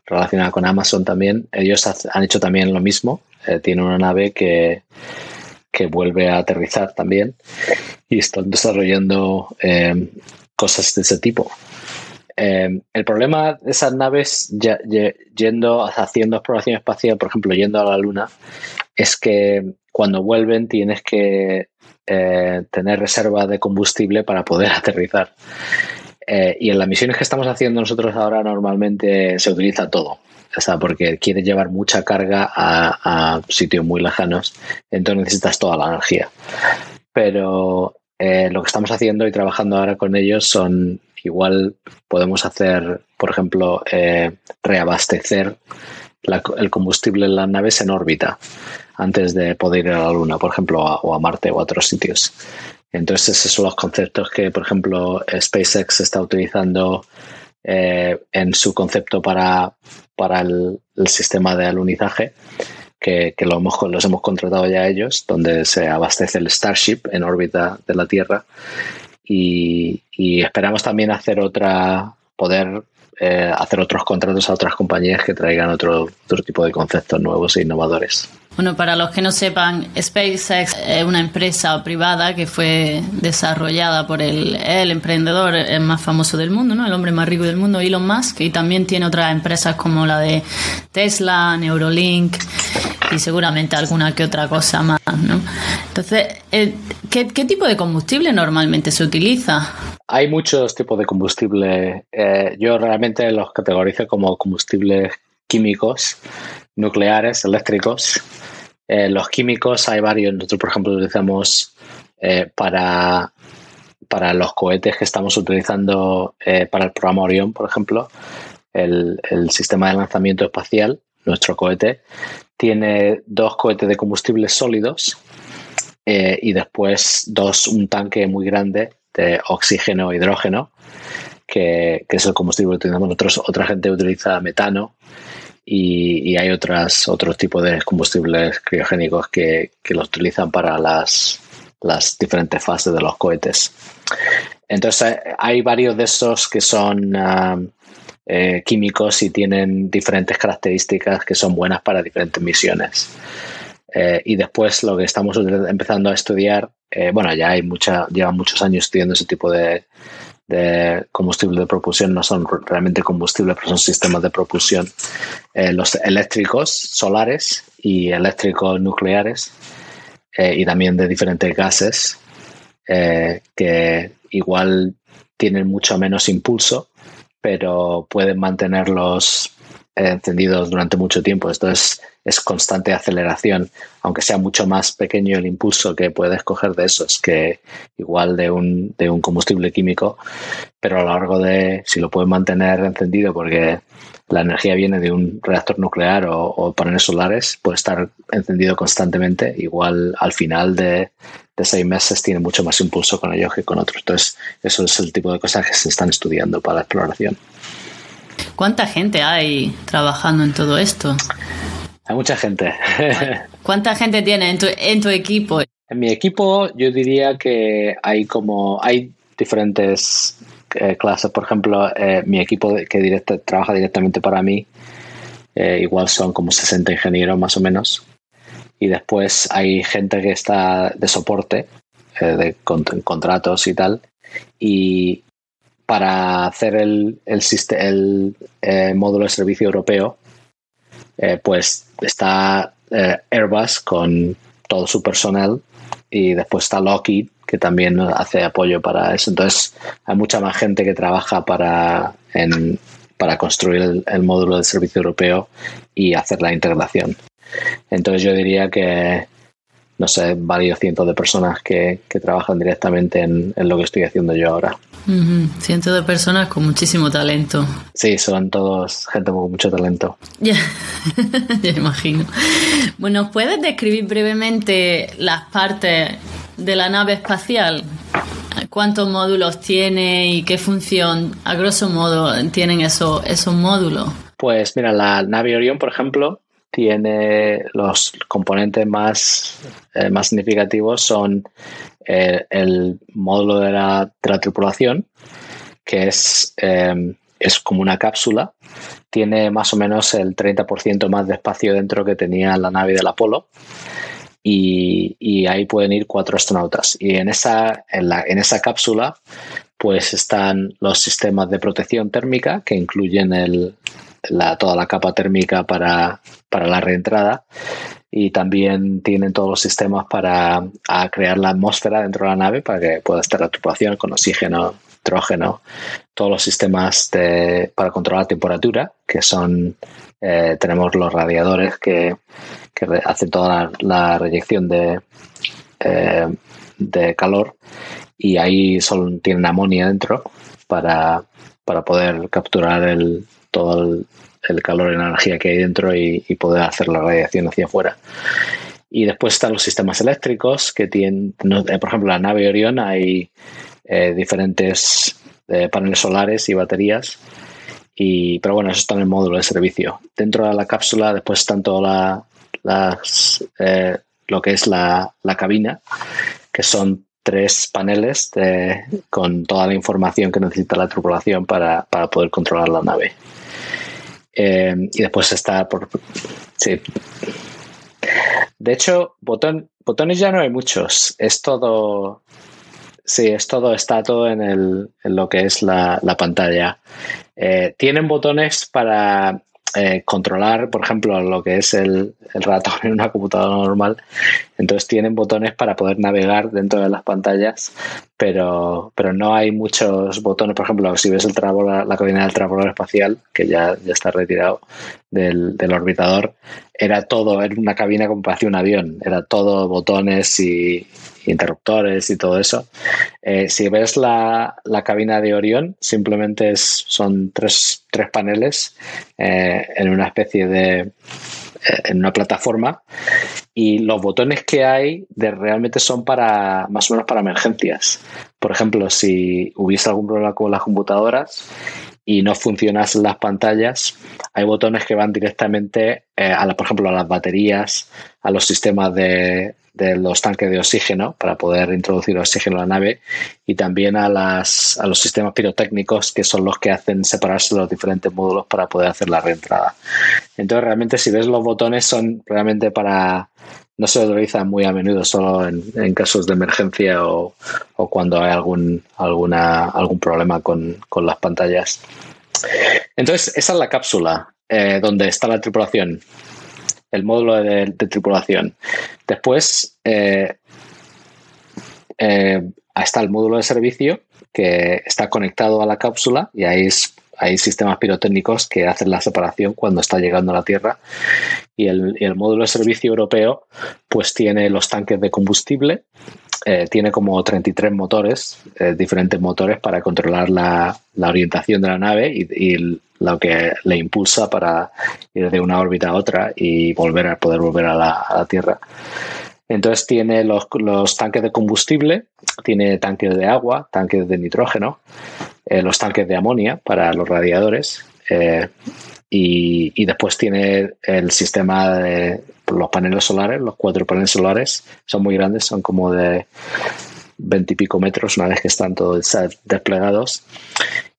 relacionada con Amazon también, ellos han hecho también lo mismo. Eh, tienen una nave que, que vuelve a aterrizar también y están desarrollando cosas de ese tipo. Em, el problema de esas naves yendo, haciendo exploración espacial, por ejemplo, yendo a la Luna, es que cuando vuelven tienes que eh, tener reserva de combustible para poder aterrizar. Eh, y en las misiones que estamos haciendo nosotros ahora normalmente se utiliza todo. O sea, porque quieres llevar mucha carga a, sitios muy lejanos, entonces necesitas toda la energía. Pero eh, lo que estamos haciendo y trabajando ahora con ellos son igual podemos hacer, por ejemplo, eh, reabastecer el combustible en las naves en órbita antes de poder ir a la Luna, por ejemplo, o a Marte o a otros sitios. Entonces, esos son los conceptos que, por ejemplo, SpaceX está utilizando eh, en su concepto para, para el, sistema de alunizaje, que, lo hemos, los hemos contratado ya ellos, donde se abastece el Starship en órbita de la Tierra y, esperamos también hacer otra, poder eh, hacer otros contratos a otras compañías que traigan otro, otro tipo de conceptos nuevos e innovadores. Bueno, para los que no sepan, SpaceX es una empresa privada que fue desarrollada por el, emprendedor más famoso del mundo, ¿no? el hombre más rico del mundo, Elon Musk, y también tiene otras empresas como la de Tesla, Neurolink y seguramente alguna que otra cosa más, ¿no? Entonces, eh, ¿qué, tipo de combustible normalmente se utiliza? Hay muchos tipos de combustible. Eh, yo realmente los categorizo como combustibles químicos, nucleares, eléctricos. Eh, los químicos hay varios. Nosotros, por ejemplo, utilizamos para, para los cohetes que estamos utilizando para el programa Orión, por ejemplo, el, el sistema de lanzamiento espacial nuestro cohete, tiene dos cohetes de combustibles sólidos eh, y después dos, un tanque muy grande de oxígeno e hidrógeno, que, es el combustible que utilizamos nosotros. Otra gente utiliza metano y, hay otras, otros tipos de combustibles criogénicos que, los utilizan para las, las diferentes fases de los cohetes. Entonces hay varios de esos que son eh, químicos y tienen diferentes características que son buenas para diferentes misiones. Eh, y después lo que estamos empezando a estudiar, eh, bueno, ya hay mucha, llevan muchos años estudiando ese tipo de, combustible de propulsión, no son realmente combustibles, pero son sistemas de propulsión. los eléctricos solares y eléctricos nucleares y también de diferentes gases que igual tienen mucho menos impulso pero pueden mantenerlos encendidos durante mucho tiempo. Esto es, es, constante aceleración, aunque sea mucho más pequeño el impulso que puedes coger de esos que igual de un, de un combustible químico, pero a lo largo de, si lo pueden mantener encendido porque la energía viene de un reactor nuclear o, paneles solares, puede estar encendido constantemente, igual al final de, de seis meses tiene mucho más impulso con ellos que con otros. Entonces, eso es el tipo de cosas que se están estudiando para la exploración. ¿Cuánta gente hay trabajando en todo esto? Hay mucha gente. ¿Cuánta gente tiene en tu, en tu equipo? En mi equipo yo diría que hay como, hay diferentes eh, clases. Por ejemplo, eh, mi equipo que trabaja directamente para mí, eh, igual son como 60 ingenieros más o menos y después hay gente que está de soporte, de contratos y tal, y para hacer el, el, el módulo de servicio europeo, eh, pues está Airbus con todo su personal y después está Lockheed que también hace apoyo para eso. Entonces hay mucha más gente que trabaja para, para construir el módulo de servicio europeo y hacer la integración. Entonces yo diría que, no sé, varios cientos de personas que, trabajan directamente en, lo que estoy haciendo yo ahora. Cientos de personas con muchísimo talento. Sí, son todos gente con mucho talento. Ya, ya imagino. Bueno, ¿puedes describir brevemente las partes de la nave espacial? ¿Cuántos módulos tiene y qué función, a grosso modo, tienen esos, esos módulos? Pues mira, la nave Orión, por ejemplo, tiene los componentes más, eh, más significativos son eh, el módulo de la, tripulación, que es, eh, es como una cápsula. Tiene más o menos el 30% más de espacio dentro que tenía la nave del Apolo. Y, y, ahí pueden ir cuatro astronautas. Y en esa, en, la, en esa cápsula, pues están los sistemas de protección térmica que incluyen el, toda la capa térmica para, la reentrada. Y también tienen todos los sistemas para crear la atmósfera dentro de la nave para que pueda estar la tripulación con oxígeno, nitrógeno, todos los sistemas para controlar la temperatura, que son, eh, tenemos los radiadores que, hacen toda la, reyección de, eh, de calor. Y ahí solo tienen amonia dentro para, para poder capturar el, todo el, calor y la energía que hay dentro y, poder hacer la radiación hacia afuera. Y después están los sistemas eléctricos que tienen, eh, por ejemplo, la nave Orión hay eh, diferentes eh, paneles solares y baterías. Y, pero bueno, eso está en el módulo de servicio. Dentro de la cápsula después están todas las, lo que es la, la, cabina, que son tres paneles con toda la información que necesita la tripulación para, para poder controlar la nave. Eh, y después está por... Sí. De hecho, botón, botones ya no hay muchos. Es todo... Sí, es todo, está todo en, el, en lo que es la, la pantalla. Eh, tienen botones para eh, controlar, por ejemplo, lo que es el, ratón en una computadora normal. Entonces tienen botones para poder navegar dentro de las pantallas, pero, pero no hay muchos botones. Por ejemplo, si ves el la cabina del trabajador espacial, que ya, ya está retirado del, del orbitador, era todo, era una cabina como parecía un avión, era todo botones y, interruptores y todo eso. Eh, si ves la, cabina de Orión, simplemente es, son tres, paneles eh, en una especie de eh, en una plataforma y los botones que hay de, realmente son para más o menos para emergencias. Por ejemplo, si hubiese algún problema con las computadoras y no funcionasen las pantallas, hay botones que van directamente, a la, por ejemplo, a las baterías, a los sistemas de, de los tanques de oxígeno para poder introducir oxígeno a la nave y también a, las, a los sistemas pirotécnicos que son los que hacen separarse los diferentes módulos para poder hacer la reentrada. Entonces realmente si ves los botones son realmente para... No se utilizan muy a menudo, solo en, casos de emergencia o, cuando hay algún, alguna, algún problema con, las pantallas. Entonces, esa es la cápsula eh, donde está la tripulación el módulo de, tripulación. Después eh, eh, está el módulo de servicio que está conectado a la cápsula y ahí hay sistemas pirotécnicos que hacen la separación cuando está llegando a la Tierra. Y el, módulo de servicio europeo pues tiene los tanques de combustible, eh, tiene como 33 motores, diferentes motores para controlar la, orientación de la nave y, y, lo que le impulsa para ir de una órbita a otra y volver a poder volver a la, Tierra. Entonces tiene los, tanques de combustible, tiene tanques de agua, tanques de nitrógeno, eh, los tanques de amonia para los radiadores eh, y, después tiene el sistema de los paneles solares, los cuatro paneles solares, son muy grandes, son como de veintipico metros una vez que están todos desplegados.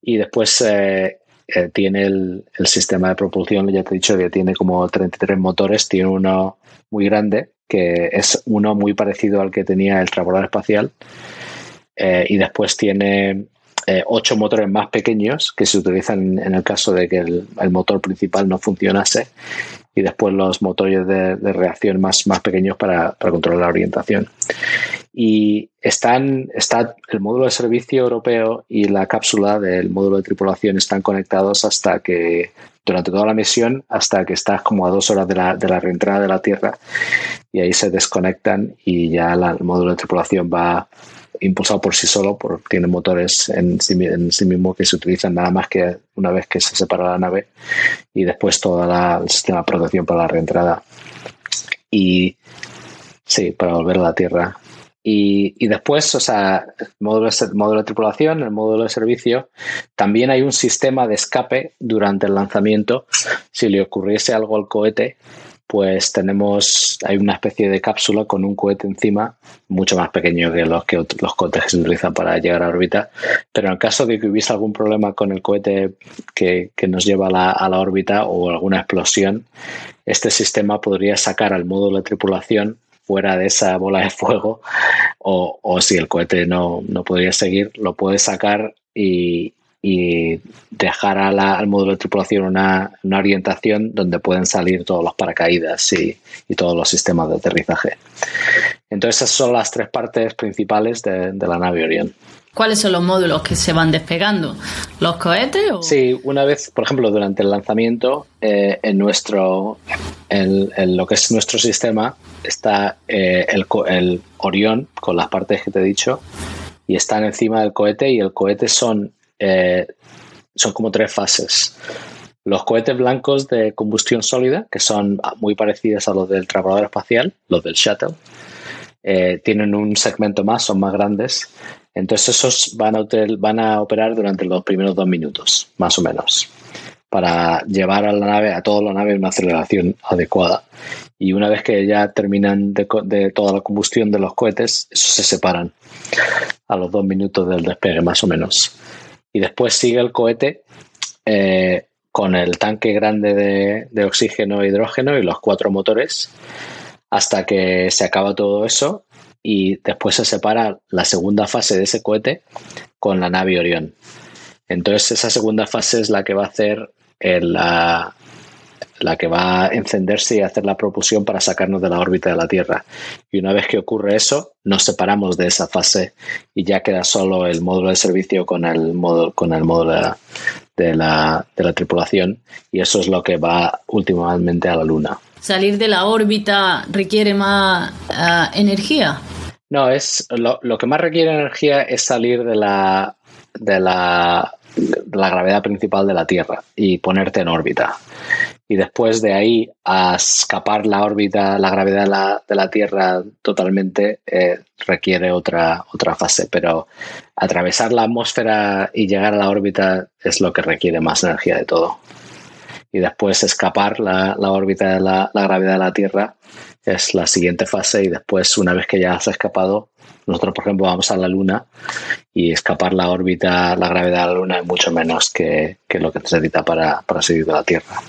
Y después eh, eh, tiene el, sistema de propulsión, ya te he dicho que tiene como 33 motores, tiene uno muy grande, que es uno muy parecido al que tenía el transbordador espacial, eh, y después tiene eh, ocho motores más pequeños que se utilizan en el caso de que el, motor principal no funcionase, y después los motores de, reacción más, más pequeños para, para controlar la orientación y están, está el módulo de servicio europeo y la cápsula del módulo de tripulación están conectados hasta que, durante toda la misión, hasta que estás como a dos horas de la, de la reentrada de la Tierra y ahí se desconectan y ya el módulo de tripulación va impulsado por sí solo, por, tiene motores en sí, en sí mismo que se utilizan nada más que una vez que se separa la nave y después todo el sistema de protección para la reentrada. Y sí, para volver a la Tierra y, después, o sea, el módulo, de tripulación, el módulo de servicio, también hay un sistema de escape durante el lanzamiento. Si le ocurriese algo al cohete, pues tenemos, hay una especie de cápsula con un cohete encima, mucho más pequeño que los, que los cohetes que se utilizan para llegar a órbita. Pero en caso de que hubiese algún problema con el cohete que, nos lleva a la órbita o alguna explosión, este sistema podría sacar al módulo de tripulación fuera de esa bola de fuego o, si el cohete no, no, podría seguir, lo puede sacar y, dejar al módulo de tripulación una, orientación donde pueden salir todos los paracaídas y, todos los sistemas de aterrizaje. Entonces esas son las tres partes principales de, la nave Orion. ¿Cuáles son los módulos que se van despegando? ¿Los cohetes? Sí, una vez, por ejemplo, durante el lanzamiento, eh, en nuestro, en, lo que es nuestro sistema, está eh, el, el, Orión con las partes que te he dicho y están encima del cohete y el cohete son, eh, son como tres fases. Los cohetes blancos de combustión sólida, que son muy parecidos a los del trabajador espacial, los del shuttle, tienen un segmento más, son más grandes entonces esos van a, van a operar durante los primeros dos minutos, más o menos, para llevar a la nave, a toda la nave una aceleración adecuada. Y una vez que ya terminan de, toda la combustión de los cohetes, esos se separan a los dos minutos del despegue, más o menos. Y después sigue el cohete eh, con el tanque grande de, de oxígeno e hidrógeno y los cuatro motores hasta que se acaba todo eso y después se separa la segunda fase de ese cohete con la nave Orión. Entonces esa segunda fase es la que va a hacer el, la que va a encenderse y hacer la propulsión para sacarnos de la órbita de la Tierra. Y una vez que ocurre eso, nos separamos de esa fase y ya queda solo el módulo de servicio con el módulo, con el módulo de la, de la tripulación y eso es lo que va últimamente a la Luna. ¿Salir de la órbita requiere más eh, energía? No, es lo, que más requiere energía es salir de la, de la, gravedad principal de la Tierra y ponerte en órbita y después de ahí a escapar la órbita, la gravedad de la, de la Tierra totalmente eh, requiere otra, otra fase, pero atravesar la atmósfera y llegar a la órbita es lo que requiere más energía de todo. Y después escapar la, la órbita de la, la, gravedad de la Tierra es la siguiente fase y después una vez que ya has escapado, nosotros por ejemplo vamos a la Luna y escapar la órbita, la gravedad de la Luna es mucho menos que, que lo que necesita para, para seguir de la Tierra.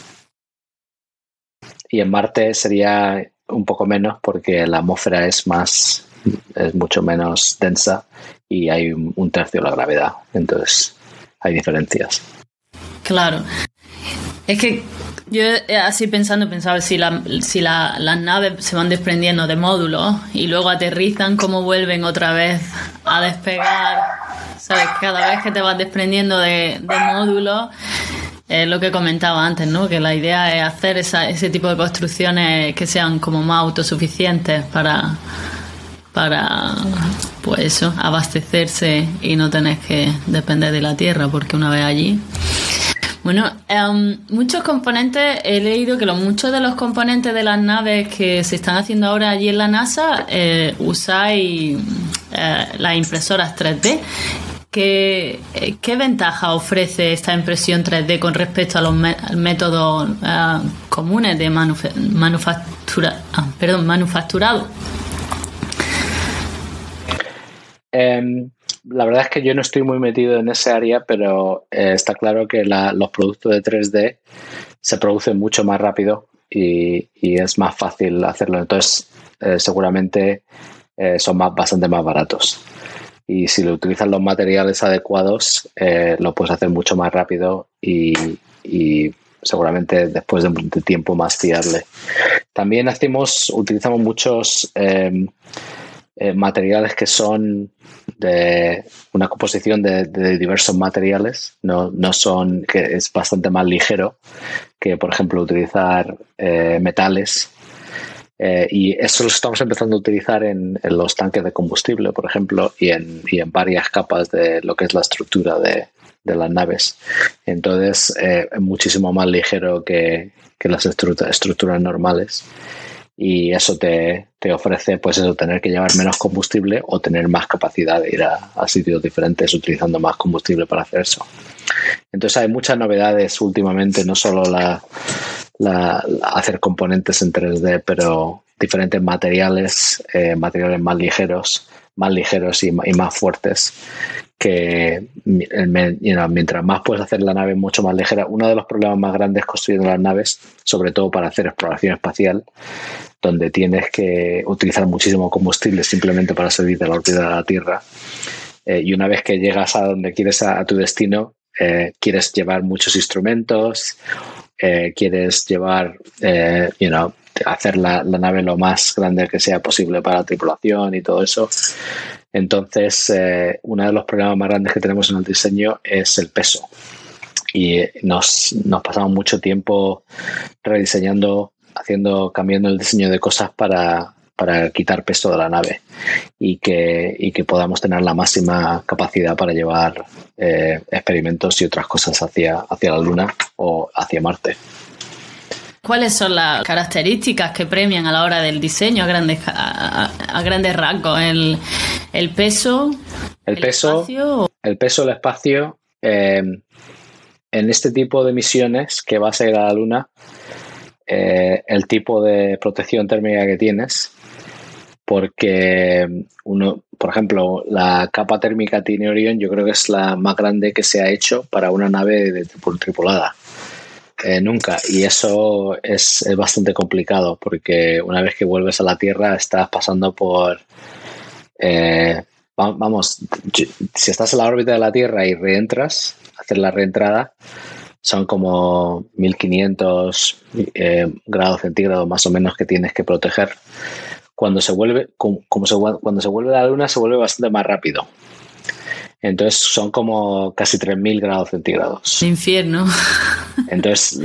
Y en Marte sería un poco menos porque la atmósfera es más es mucho menos densa y hay un tercio de la gravedad. Entonces hay diferencias. Claro es que yo eh, así pensando pensaba si, la, si la, las naves se van desprendiendo de módulos y luego aterrizan, ¿cómo vuelven otra vez a despegar? ¿Sabes? Cada vez que te vas desprendiendo de, de módulos, es lo que comentaba antes, ¿no? Que la idea es hacer ese tipo de construcciones que sean como más autosuficientes para, para pues eso, abastecerse y no tener que depender de la tierra, porque una vez allí. Bueno, em, muchos componentes, he leído que muchos de los componentes de las naves que se están haciendo ahora allí en la NASA eh, usáis eh, las impresoras 3D ¿Qué, ¿Qué, ventaja ofrece esta impresión 3D con respecto a los métodos uh, comunes de manufactura, ah, perdón, manufacturado? Eh, la verdad es que yo no estoy muy metido en ese área, pero eh, está claro que la, los productos de 3D se producen mucho más rápido y, es más fácil hacerlo. Entonces, eh, seguramente eh, son más, bastante más baratos y si lo utilizan los materiales adecuados lo puedes hacer mucho más rápido y, seguramente después de, de, tiempo más fiable. También hacemos, utilizamos muchos eh, materiales que son de una composición de, diversos materiales, no, no, son, que es bastante más ligero que, por ejemplo, utilizar eh, metales eh, y eso lo estamos empezando a utilizar en, en, los tanques de combustible, por ejemplo, y en, y en varias capas de lo que es la estructura de, de las naves. Entonces, es muchísimo más ligero que, que las estructuras normales. Y eso te, te, ofrece, pues eso, tener que llevar menos combustible o tener más capacidad de ir a, sitios diferentes utilizando más combustible para hacer eso. Entonces hay muchas novedades últimamente, no solo la, hacer componentes en 3D, pero diferentes materiales, eh, materiales más ligeros, más ligeros y, más fuertes, que mientras más puedes hacer la nave mucho más ligera, uno de los problemas más grandes construyendo las naves, sobre todo para hacer exploración espacial, donde tienes que utilizar muchísimo combustible simplemente para salir de la órbita de la Tierra, eh, y una vez que llegas a donde quieres a, tu destino, eh, quieres llevar muchos instrumentos eh, quieres llevar, you know, hacer la, nave lo más grande que sea posible para la tripulación y todo eso. Entonces, eh, uno de los problemas más grandes que tenemos en el diseño es el peso. Y nos, nos pasamos mucho tiempo rediseñando, haciendo, cambiando el diseño de cosas para, para quitar peso de la nave y que, y que podamos tener la máxima capacidad para llevar eh, experimentos y otras cosas hacia, hacia la Luna o hacia Marte. ¿Cuáles son las características que premian a la hora del diseño a grandes, a, a grandes rasgos? El, el, peso, el, el peso, espacio. el peso, el espacio. Eh, en este tipo de misiones que vas a ir a la Luna, eh, el tipo de protección térmica que tienes porque uno, por ejemplo, la capa térmica tiene Orion yo creo que es la más grande que se ha hecho para una nave de, tripulada. Eh, nunca. Y eso es, es, bastante complicado porque una vez que vuelves a la Tierra estás pasando por... Eh, vamos, si estás en la órbita de la Tierra y reentras, hacer la reentrada, son como 1500 eh, grados centígrados más o menos que tienes que proteger. Cuando se vuelve, como, se, cuando se vuelve la luna, se vuelve bastante más rápido. Entonces son como casi 3000 grados centígrados. Infierno. Entonces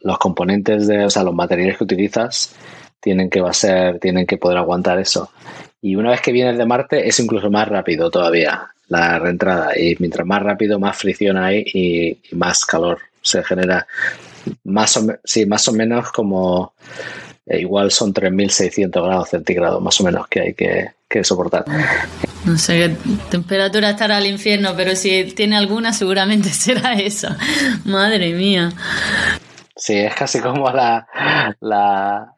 los componentes de, o sea, los materiales que utilizas tienen que, va a ser, tienen que poder aguantar eso. Y una vez que vienes de Marte es incluso más rápido todavía la reentrada. Y mientras más rápido, más fricción hay y, más calor se genera. Más o, sí, más o menos como eh, igual son 3.600 grados centígrados más o menos que hay que, que soportar. No sé qué temperatura estará el infierno, pero si tiene alguna seguramente será esa. Madre mía. Sí, es casi como la, la,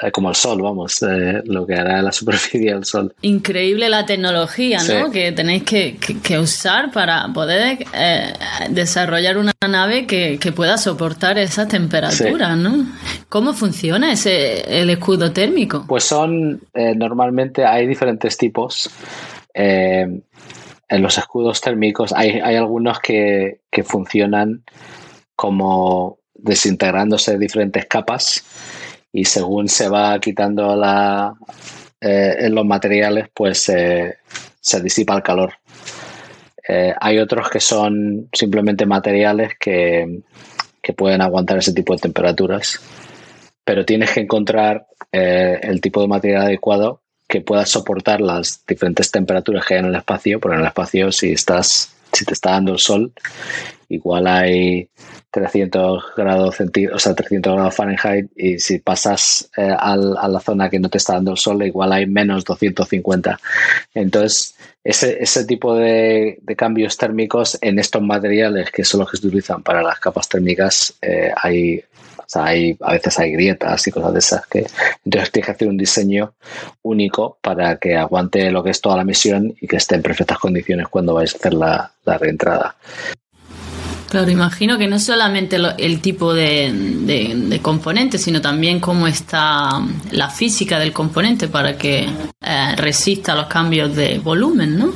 eh, como el sol, vamos, eh, lo que hará la superficie del sol. Increíble la tecnología, ¿no? Que tenéis que, usar para poder eh, desarrollar una nave que, pueda soportar esa temperatura, ¿no? ¿Cómo funciona ese el escudo térmico? Pues son, normalmente hay diferentes tipos. En los escudos térmicos hay, hay algunos que, que funcionan como desintegrándose diferentes capas y según se va quitando la, eh, en los materiales, pues se disipa el calor. Eh, hay otros que son simplemente materiales que, pueden aguantar ese tipo de temperaturas, pero tienes que encontrar eh, el tipo de material adecuado que pueda soportar las diferentes temperaturas que hay en el espacio, porque en el espacio si estás si te está dando el sol, igual hay 300 grados centígrados, o sea, 300 grados Fahrenheit y si pasas eh, a la zona que no te está dando el sol, igual hay menos 250. Entonces, ese, ese tipo de, cambios térmicos en estos materiales que son los que se utilizan para las capas térmicas, eh, hay, hay, a veces hay grietas y cosas de esas que entonces tienes que hacer un diseño único para que aguante lo que es toda la misión y que esté en perfectas condiciones cuando vais a hacer la, la reentrada. Claro, imagino que no solamente el tipo de, de, componente, sino también cómo está la física del componente para que eh, resista los cambios de volumen, ¿no?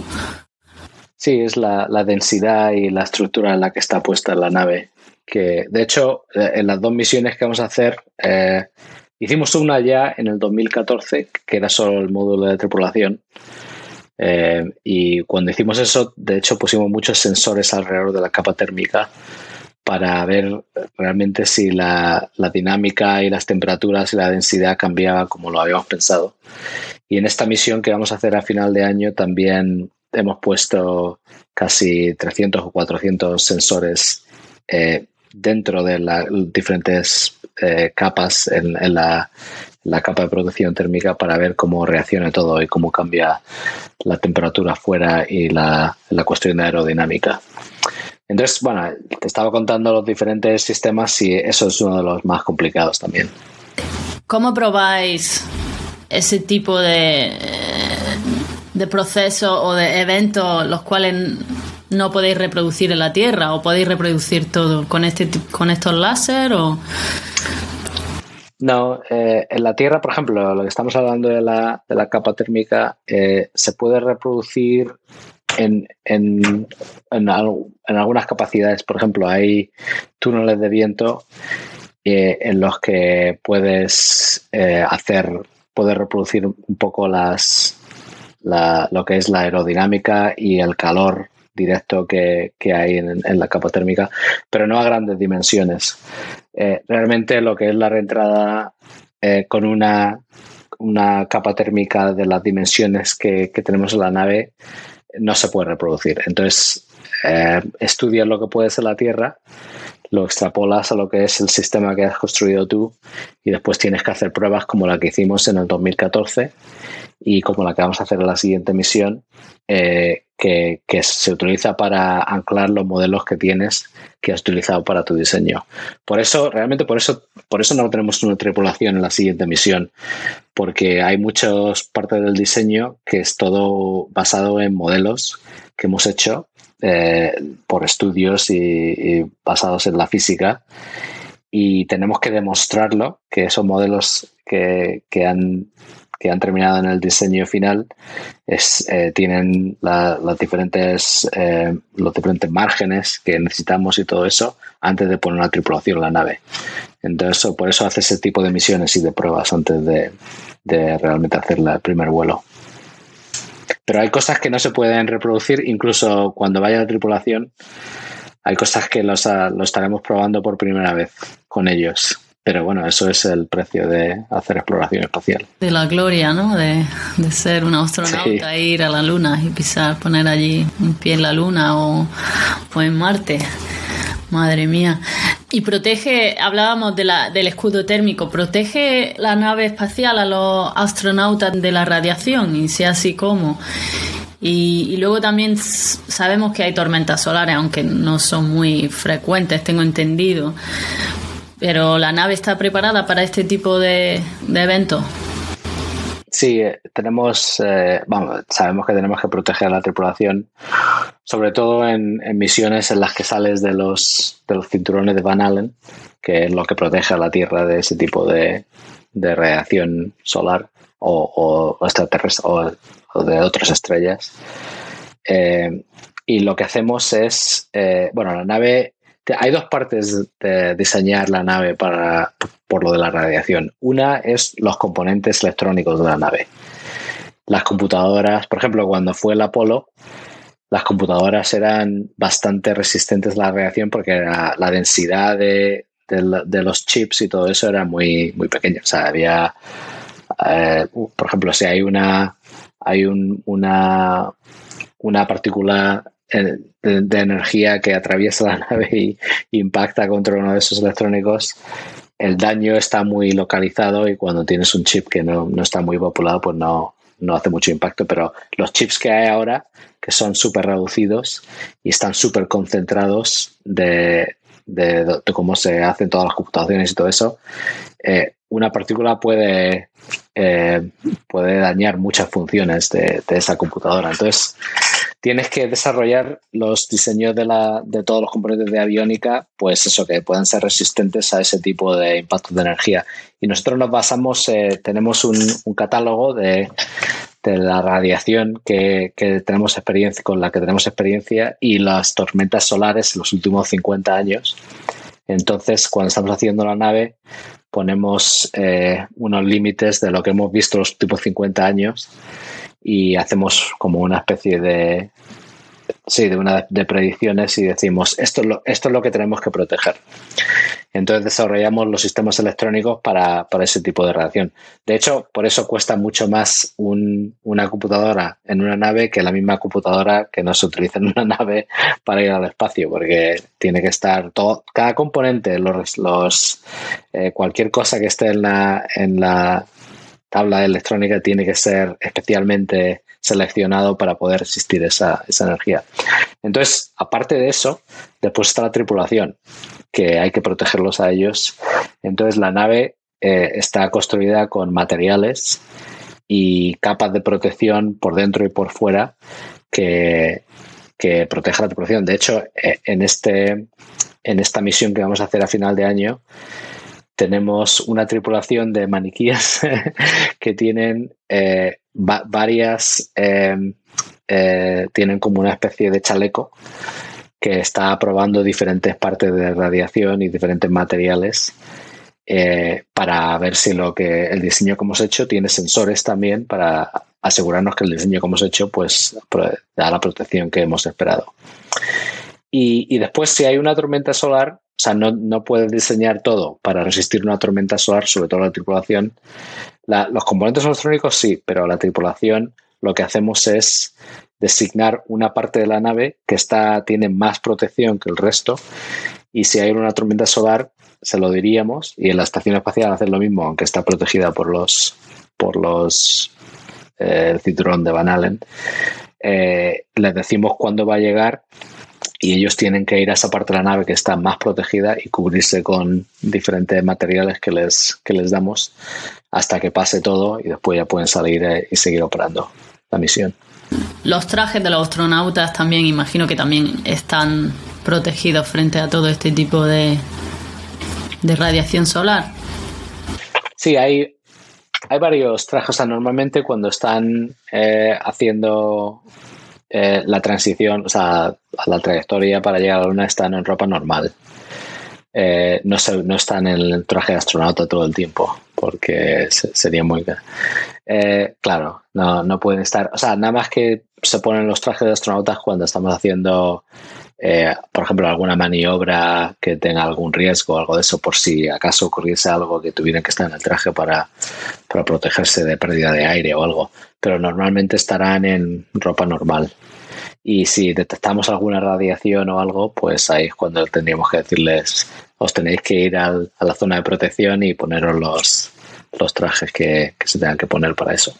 Sí, es la, densidad y la estructura en la que está puesta la nave. Que de hecho, eh, en las dos misiones que vamos a hacer, eh, hicimos una ya en el 2014, que era solo el módulo de tripulación eh, y cuando hicimos eso, de hecho, pusimos muchos sensores alrededor de la capa térmica para ver realmente si la, dinámica y las temperaturas y la densidad cambiaba como lo habíamos pensado. Y en esta misión que vamos a hacer a final de año también hemos puesto casi 300 o 400 sensores dentro de las diferentes eh, capas en, la, la capa de producción térmica para ver cómo reacciona todo y cómo cambia la temperatura afuera y la, cuestión de aerodinámica. Entonces, bueno, te estaba contando los diferentes sistemas y eso es uno de los más complicados también. ¿Cómo probáis ese tipo de, de procesos o de eventos los cuales no podéis reproducir en la Tierra o podéis reproducir todo con este con estos láser o no, eh, en la Tierra, por ejemplo, lo que estamos hablando de la, de la capa térmica, eh, se puede reproducir en, en, en, algunas capacidades. Por ejemplo, hay túneles de viento eh, en los que puedes hacer, poder reproducir un poco las, lo que es la aerodinámica y el calor directo que, hay en, la capa térmica, pero no a grandes dimensiones. Eh, realmente lo que es la reentrada eh, con una, una capa térmica de las dimensiones que, tenemos en la nave no se puede reproducir. Entonces, eh, estudias lo que puede ser la Tierra, lo extrapolas a lo que es el sistema que has construido tú y después tienes que hacer pruebas como la que hicimos en el 2014 y como la que vamos a hacer en la siguiente misión, eh, que, se utiliza para anclar los modelos que tienes que has utilizado para tu diseño. Por eso, realmente por eso, por eso no tenemos una tripulación en la siguiente misión, porque hay muchas partes del diseño que es todo basado en modelos que hemos hecho eh, por estudios y, basados en la física y tenemos que demostrarlo, que esos modelos que, que han que han terminado en el diseño final es, eh, tienen las diferentes, eh, los diferentes márgenes que necesitamos y todo eso antes de poner una tripulación en la nave. Entonces, por eso hace ese tipo de misiones y de pruebas antes de, realmente hacer el primer vuelo. Pero hay cosas que no se pueden reproducir, incluso cuando vaya la tripulación, hay cosas que los, lo estaremos probando por primera vez con ellos. Pero bueno, eso es el precio de hacer exploración espacial. De la gloria, ¿no? De, ser un astronauta, ir a la Luna y pisar, poner allí un pie en la Luna o, en Marte. Madre mía. Y protege, hablábamos de la, del escudo térmico, ¿protege la nave espacial a los astronautas de la radiación? Y si así, ¿cómo? Y, y, luego también sabemos que hay tormentas solares, aunque no son muy frecuentes, tengo entendido. Pero la nave está preparada para este tipo de, eventos. Sí, eh, tenemos, eh, sabemos que tenemos que proteger a la tripulación, sobre todo en, misiones en las que sales de los, de los cinturones de Van Allen, que es lo que protege a la Tierra de ese tipo de, de radiación solar o, o extraterrestre o, de otras estrellas. Eh, y lo que hacemos es, bueno, la nave hay dos partes de diseñar la nave para, por lo de la radiación. Una es los componentes electrónicos de la nave. Las computadoras, por ejemplo, cuando fue el Apolo, las computadoras eran bastante resistentes a la radiación porque la, densidad de, los chips y todo eso era muy, muy pequeña. O sea, había, eh, por ejemplo, si hay una, hay una, una partícula de, energía que atraviesa la nave y, impacta contra uno de esos electrónicos, el daño está muy localizado y cuando tienes un chip que no, está muy populado, pues no, no hace mucho impacto. Pero los chips que hay ahora, que son súper reducidos y están súper concentrados de, de, cómo se hacen todas las computaciones y todo eso, eh, una partícula puede, eh, puede dañar muchas funciones de, de, esa computadora. Entonces, tienes que desarrollar los diseños de, la, de todos los componentes de aviónica, pues eso, que puedan ser resistentes a ese tipo de impactos de energía. Y nosotros nos basamos, eh, tenemos un, catálogo de, la radiación que, tenemos experiencia, con la que tenemos experiencia y las tormentas solares en los últimos 50 años. Entonces, cuando estamos haciendo la nave, ponemos eh, unos límites de lo que hemos visto los últimos 50 años y hacemos como una especie de sí, de una de predicciones y decimos esto es lo, esto es lo que tenemos que proteger. Entonces desarrollamos los sistemas electrónicos para, ese tipo de radiación. De hecho, por eso cuesta mucho más una computadora en una nave que la misma computadora que no se utiliza en una nave para ir al espacio, porque tiene que estar todo, cada componente, los, los eh, cualquier cosa que esté en la, en la tabla electrónica tiene que ser especialmente seleccionado para poder resistir esa, energía. Entonces, aparte de eso, después está la tripulación, que hay que protegerlos a ellos. Entonces, la nave eh, está construida con materiales y capas de protección por dentro y por fuera que, que protege la tripulación. De hecho, eh, en, este, en esta misión que vamos a hacer a final de año, tenemos una tripulación de maniquíes que tienen eh, varias, em, eh, tienen como una especie de chaleco que está probando diferentes partes de radiación y diferentes materiales eh, para ver si lo que el diseño que hemos hecho tiene sensores también para asegurarnos que el diseño que hemos hecho pues da la protección que hemos esperado. y después si hay una tormenta solar sea, no, puedes diseñar todo para resistir una tormenta solar, sobre todo la tripulación. los componentes electrónicos sí, pero la tripulación lo que hacemos es designar una parte de la nave que está, tiene más protección que el resto. Y si hay una tormenta solar, se lo diríamos. Y en la estación espacial hacer lo mismo, aunque está protegida por los por los eh, cinturón de Van Allen. Eh, les decimos cuándo va a llegar y ellos tienen que ir a esa parte de la nave que está más protegida y cubrirse con diferentes materiales que les, que les damos hasta que pase todo y después ya pueden salir eh, y seguir operando la misión. Los trajes de los astronautas también imagino que también están protegidos frente a todo este tipo de, de radiación solar. Sí, hay, hay varios trajes. normalmente cuando están eh, haciendo eh, la transición, o sea, la trayectoria para llegar a la luna, están en ropa normal. Eh, no, no están en el traje de astronauta todo el tiempo, porque sería muy... claro, no, pueden estar... O sea, nada más que se ponen los trajes de astronautas cuando estamos haciendo eh, por ejemplo, alguna maniobra que tenga algún riesgo, algo de eso, por si acaso ocurriese algo que tuvieran que estar en el traje para protegerse de pérdida de aire o algo. Pero normalmente estarán en ropa normal. Y si detectamos alguna radiación o algo, pues ahí es cuando tendríamos que decirles, os tenéis que ir a la zona de protección y poneros los, los trajes que se tengan que poner para eso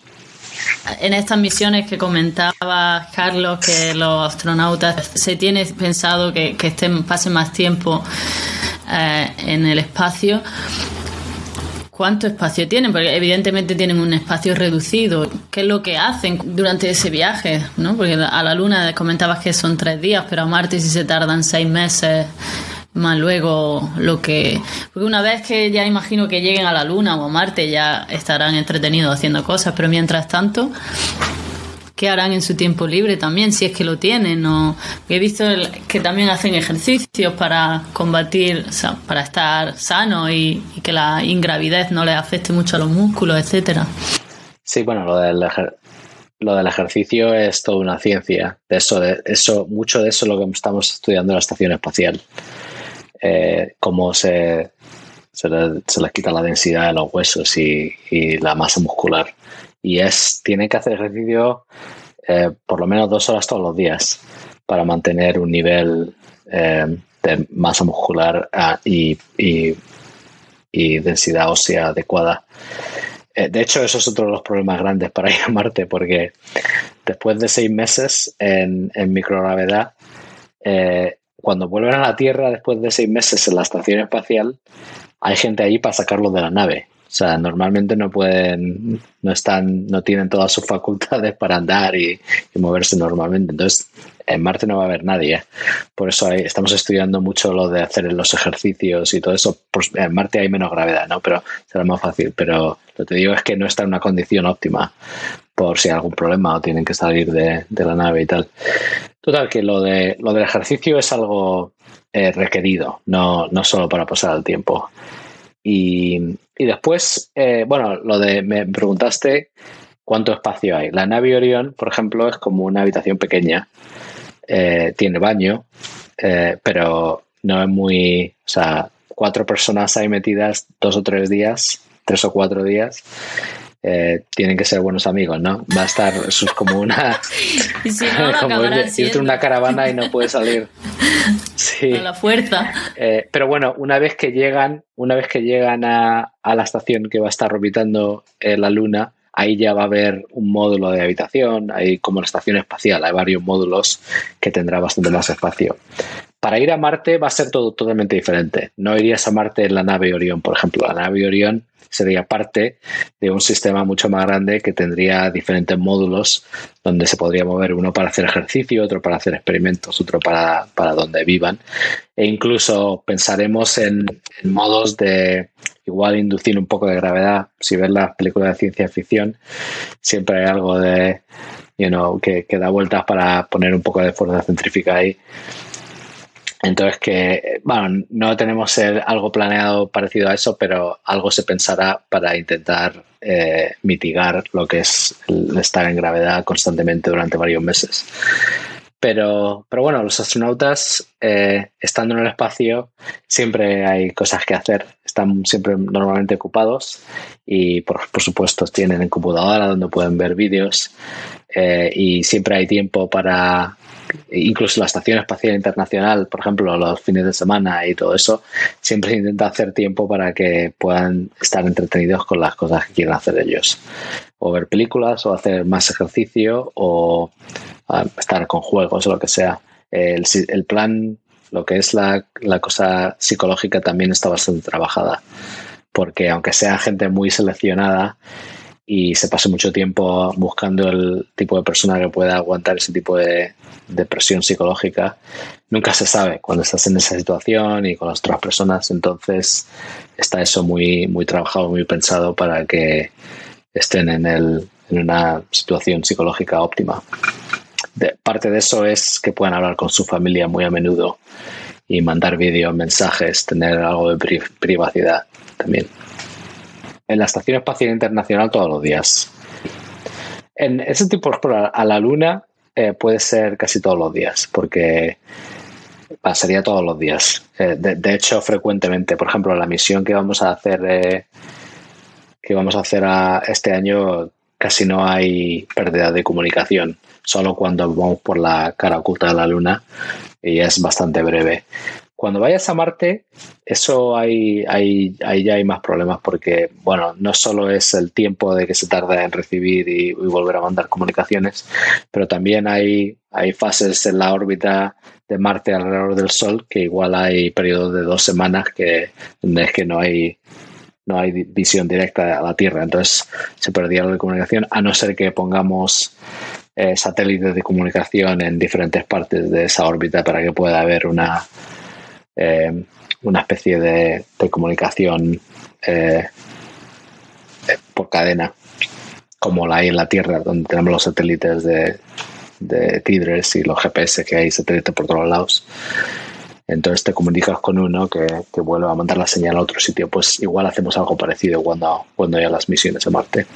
en estas misiones que comentaba Carlos, que los astronautas se tiene pensado que, estén, pasen más tiempo eh, en el espacio. ¿Cuánto espacio tienen? Porque evidentemente tienen un espacio reducido. ¿Qué es lo que hacen durante ese viaje? ¿no? Porque a la Luna comentabas que son tres días, pero a Marte si se tardan seis meses más luego lo que... Porque una vez que ya imagino que lleguen a la Luna o a Marte ya estarán entretenidos haciendo cosas, pero mientras tanto, ¿qué harán en su tiempo libre también? Si es que lo tienen. O... He visto que también hacen ejercicios para combatir, para estar sano y, que la ingravidez no les afecte mucho a los músculos, etcétera. Sí, bueno, lo del, lo del ejercicio es toda una ciencia. De eso, de eso, mucho de eso es lo que estamos estudiando en la estación espacial eh, cómo se, se, les quita la densidad de los huesos y, la masa muscular. Y es, tienen que hacer ejercicio eh, por lo menos dos horas todos los días para mantener un nivel eh, de masa muscular ah, y, densidad ósea adecuada. de hecho, eso es otro de los problemas grandes para ir a Marte, porque después de seis meses en, en microgravedad, cuando vuelven a la Tierra después de seis meses en la estación espacial, hay gente ahí para sacarlos de la nave. O sea, normalmente no pueden, no están, no tienen todas sus facultades para andar y, moverse normalmente. Entonces, en Marte no va a haber nadie. Por eso estamos estudiando mucho lo de hacer los ejercicios y todo eso. en Marte hay menos gravedad, ¿no? Pero será más fácil. Pero lo que te digo es que no está en una condición óptima por si hay algún problema o tienen que salir de, la nave y tal. Total, que lo, de, lo del ejercicio es algo eh, requerido, no, no solo para pasar el tiempo. Y, después, eh, bueno, lo de, me preguntaste cuánto espacio hay. La nave Orión, por ejemplo, es como una habitación pequeña, eh, tiene baño, pero no es muy, o sea, cuatro personas ahí metidas dos o tres días, tres o cuatro días, eh, tienen que ser buenos amigos, ¿no? Va a estar, eso es como una. y si no, como irte una caravana y no puede salir. Sí. la fuerza. Eh, pero bueno, una vez que llegan, una vez que llegan a, la estación que va a estar orbitando eh, la Luna, ahí ya va a haber un módulo de habitación, hay como la estación espacial, hay varios módulos que tendrá bastante más espacio. Para ir a Marte va a ser todo totalmente diferente. No irías a Marte en la nave Orión, por ejemplo. La nave Orión sería parte de un sistema mucho más grande que tendría diferentes módulos donde se podría mover uno para hacer ejercicio, otro para hacer experimentos, otro para, para donde vivan. E incluso pensaremos en, modos de igual inducir un poco de gravedad. Si ves las películas de ciencia ficción, siempre hay algo de, you know, que, que da vueltas para poner un poco de fuerza centrífica ahí. Entonces que, bueno, no tenemos algo planeado parecido a eso, pero algo se pensará para intentar eh, mitigar lo que es estar en gravedad constantemente durante varios meses. Pero, pero bueno, los astronautas, eh, estando en el espacio, siempre hay cosas que hacer. Están siempre normalmente ocupados y, por, supuesto, tienen computadora donde pueden ver vídeos eh, y siempre hay tiempo para incluso la Estación Espacial Internacional, por ejemplo, los fines de semana y todo eso, siempre intenta hacer tiempo para que puedan estar entretenidos con las cosas que quieren hacer ellos. O ver películas, o hacer más ejercicio, o ah, estar con juegos, o lo que sea. El, el plan, lo que es la, la cosa psicológica, también está bastante trabajada. Porque aunque sea gente muy seleccionada, y se pasa mucho tiempo buscando el tipo de persona que pueda aguantar ese tipo de, presión psicológica. Nunca se sabe cuando estás en esa situación y con las otras personas, entonces está eso muy, muy trabajado, muy pensado para que estén en, el, en una situación psicológica óptima. De, parte de eso es que puedan hablar con su familia muy a menudo y mandar vídeos, mensajes, tener algo de pri privacidad también. En la Estación Espacial Internacional todos los días. En ese tipo de explorar a la Luna eh, puede ser casi todos los días, porque pasaría todos los días. Eh, de, hecho, frecuentemente. Por ejemplo, la misión que vamos a hacer eh, que vamos a hacer este año casi no hay pérdida de comunicación, solo cuando vamos por la cara oculta de la Luna y es bastante breve. Cuando vayas a Marte, eso hay, hay, ahí ya hay más problemas porque, bueno, no solo es el tiempo de que se tarda en recibir y, volver a mandar comunicaciones, pero también hay, hay fases en la órbita de Marte alrededor del Sol que igual hay periodos de dos semanas que, es que no hay no hay visión directa a la Tierra, entonces se perdía la comunicación, a no ser que pongamos eh, satélites de comunicación en diferentes partes de esa órbita para que pueda haber una, eh, una especie de, de comunicación eh, por cadena, como la hay en la Tierra, donde tenemos los satélites de, de TIDRES y los GPS que hay satélites por todos lados entonces te comunicas con uno que, que, vuelve a mandar la señal a otro sitio. Pues igual hacemos algo parecido cuando, cuando haya las misiones a Marte.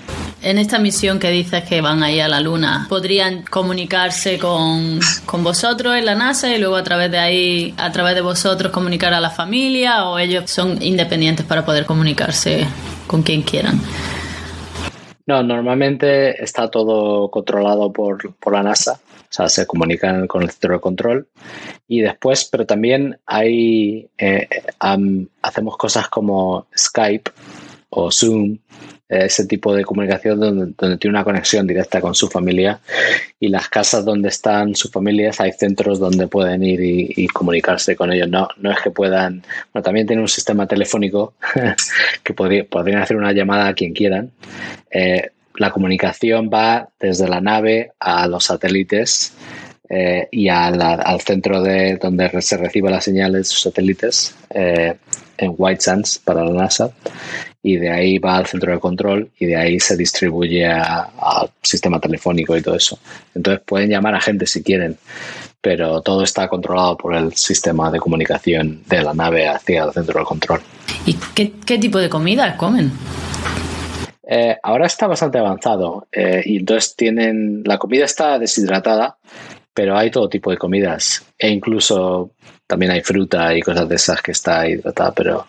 En esta misión que dices que van ahí a la Luna, ¿podrían comunicarse con, con vosotros en la NASA y luego a través de ahí, a través de vosotros, comunicar a la familia o ellos son independientes para poder comunicarse con quien quieran? No, normalmente está todo controlado por, por la NASA. O sea, se comunican con el centro de control y después, pero también hay, eh, um, hacemos cosas como Skype o Zoom, ese tipo de comunicación donde, tiene una conexión directa con su familia y las casas donde están sus familias hay centros donde pueden ir y, comunicarse con ellos. No, no es que puedan, bueno, también tienen un sistema telefónico que podría, podrían hacer una llamada a quien quieran. Eh, la comunicación va desde la nave a los satélites eh, y a la, al centro de donde se recibe la señal de sus satélites eh, en White Sands para la NASA y de ahí va al centro de control y de ahí se distribuye al sistema telefónico y todo eso. Entonces pueden llamar a gente si quieren, pero todo está controlado por el sistema de comunicación de la nave hacia el centro de control. ¿Y qué, qué tipo de comida comen? Eh, ahora está bastante avanzado eh, y entonces tienen la comida está deshidratada, pero hay todo tipo de comidas e incluso también hay fruta y cosas de esas que está hidratada, pero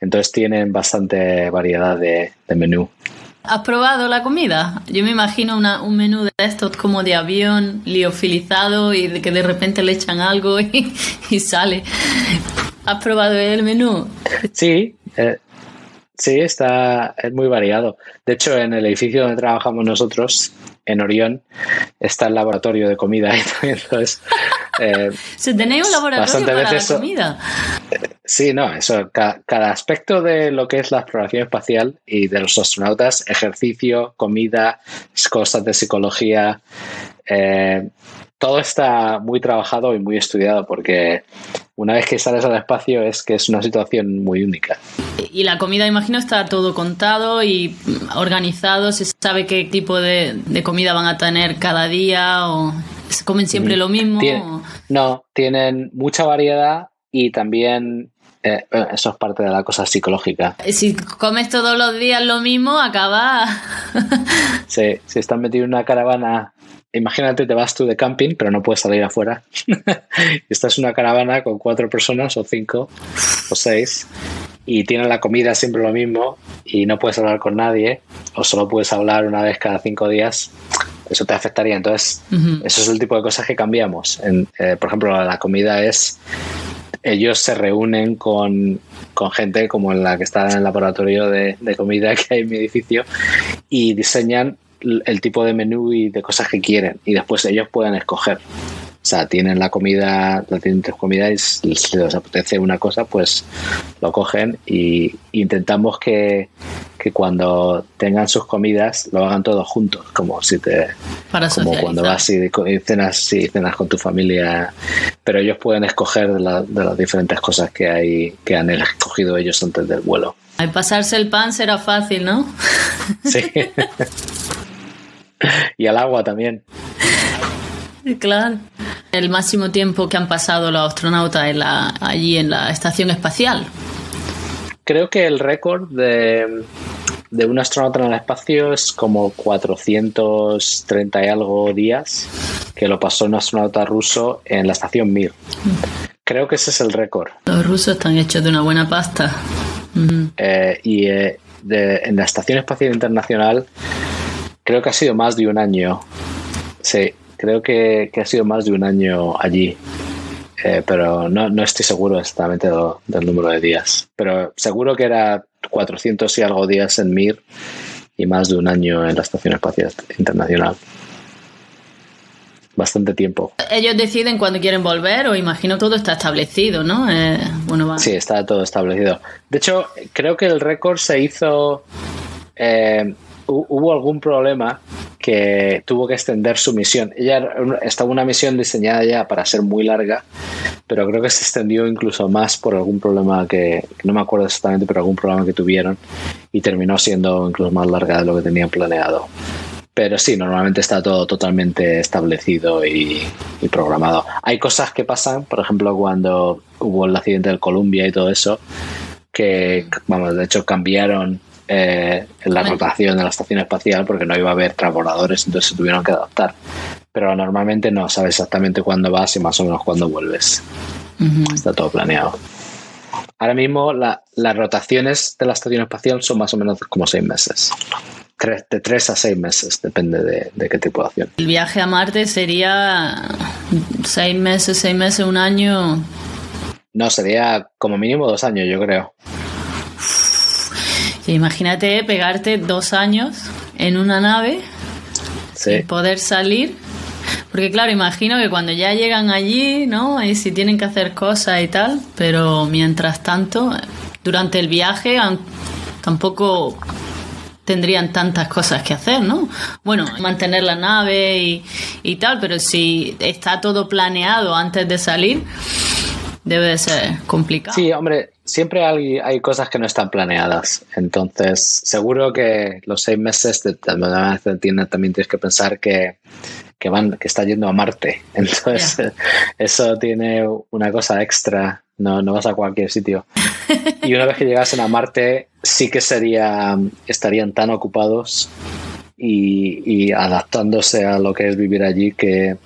entonces tienen bastante variedad de, de menú. ¿Has probado la comida? Yo me imagino una, un menú de estos como de avión, liofilizado y de que de repente le echan algo y, y sale. ¿Has probado el menú? Sí, eh, Sí, está, es muy variado. De hecho, en el edificio donde trabajamos nosotros, en Orión, está el laboratorio de comida. Entonces, eh, ¿Se tenéis un laboratorio para la comida? Sí, no, eso, ca cada aspecto de lo que es la exploración espacial y de los astronautas, ejercicio, comida, cosas de psicología, eh, todo está muy trabajado y muy estudiado porque una vez que sales al espacio es que es una situación muy única. Y la comida, imagino, está todo contado y organizado, se sabe qué tipo de, de comida van a tener cada día o se comen siempre lo mismo. Tien no, tienen mucha variedad y también eh, eso es parte de la cosa psicológica. Si comes todos los días lo mismo, acaba. sí, si están metidos en una caravana imagínate, te vas tú de camping, pero no puedes salir afuera. Esta es una caravana con cuatro personas, o cinco, o seis, y tienen la comida siempre lo mismo, y no puedes hablar con nadie, o solo puedes hablar una vez cada cinco días. Eso te afectaría. Entonces, uh -huh. eso es el tipo de cosas que cambiamos. En, eh, por ejemplo, la comida es. Ellos se reúnen con, con gente como en la que está en el laboratorio de, de comida que hay en mi edificio y diseñan el tipo de menú y de cosas que quieren y después ellos pueden escoger. O sea, tienen la comida, la tienen tres comidas y si les apetece una cosa, pues lo cogen y intentamos que, que cuando tengan sus comidas lo hagan todos juntos, como si te Para como cuando vas y, y cenas y cenas con tu familia, pero ellos pueden escoger de, la- de las diferentes cosas que hay que han escogido ellos antes del vuelo. Al pasarse el pan será fácil, ¿no? Sí. y al agua también. claro. El máximo tiempo que han pasado los astronautas en la- allí en la estación espacial. Creo que el récord de, de un astronauta en el espacio es como 430 y algo días, que lo pasó un astronauta ruso en la estación Mir. Creo que ese es el récord. Los rusos están hechos de una buena pasta. Eh, y eh, de- en la Estación Espacial Internacional creo que ha sido más de un año. Sí, creo que, que ha sido más de un año allí. Eh, pero no, no estoy seguro exactamente del número de días. Pero seguro que era 400 y algo días en Mir y más de un año en la Estación Espacial Internacional. Bastante tiempo. Ellos deciden cuándo quieren volver o imagino todo está establecido, ¿no? Eh, bueno, va. Sí, está todo establecido. De hecho, creo que el récord se hizo. eh, hubo algún problema que tuvo que extender su misión. Ella estaba una misión diseñada ya para ser muy larga, pero creo que se extendió incluso más por algún problema que no me acuerdo exactamente, pero algún problema que tuvieron y terminó siendo incluso más larga de lo que tenían planeado. Pero sí, normalmente está todo totalmente establecido y, y programado. Hay cosas que pasan, por ejemplo, cuando hubo el accidente del Columbia y todo eso, que, vamos, de hecho cambiaron eh, la Bueno. rotación de la estación espacial porque no iba a haber transbordadores, entonces se tuvieron que adaptar. Pero normalmente no sabes exactamente cuándo vas y más o menos cuándo vuelves. Está todo planeado. Ahora mismo la- las rotaciones de la estación espacial son más o menos como seis meses. Tres- de tres a seis meses, depende de, de qué tripulación. El viaje a Marte sería seis meses, seis meses, un año. No, sería como mínimo dos años, yo creo. Sí, Imagínate pegarte dos años en una nave Sí. y poder salir. Porque claro, imagino que cuando ya llegan allí, ¿no? Y si tienen que hacer cosas y tal, pero mientras tanto, durante el viaje tampoco tendrían tantas cosas que hacer, ¿no? Bueno, mantener la nave y, y tal, pero si está todo planeado antes de salir, debe de ser complicado. Sí, hombre, siempre hay, hay cosas que no están planeadas. Entonces, seguro que los seis meses de, también tienes que pensar que, que van, que está yendo a Marte. Entonces, eso tiene una cosa extra. No, no vas a cualquier sitio. Y una vez que llegasen a Marte, sí que sería, estarían tan ocupados y, y adaptándose a lo que es vivir allí que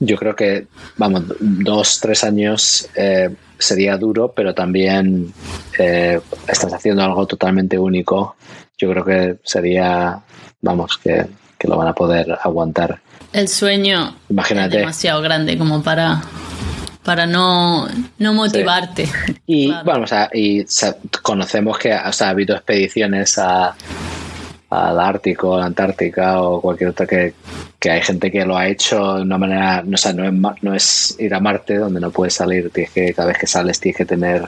yo creo que, vamos, dos, tres años eh, sería duro, pero también eh, estás haciendo algo totalmente único. Yo creo que sería, vamos, que, que lo van a poder aguantar. El sueño es Imagínate. demasiado grande como para, para no, no motivarte. Y Claro. bueno, o sea, y conocemos que o sea, ha habido expediciones a, al Ártico, a la Antártica o cualquier otra que, que hay gente que lo ha hecho de una manera, no, o sea, no, es, ma- no es ir a Marte donde no puedes salir, tienes que, cada vez que sales tienes que tener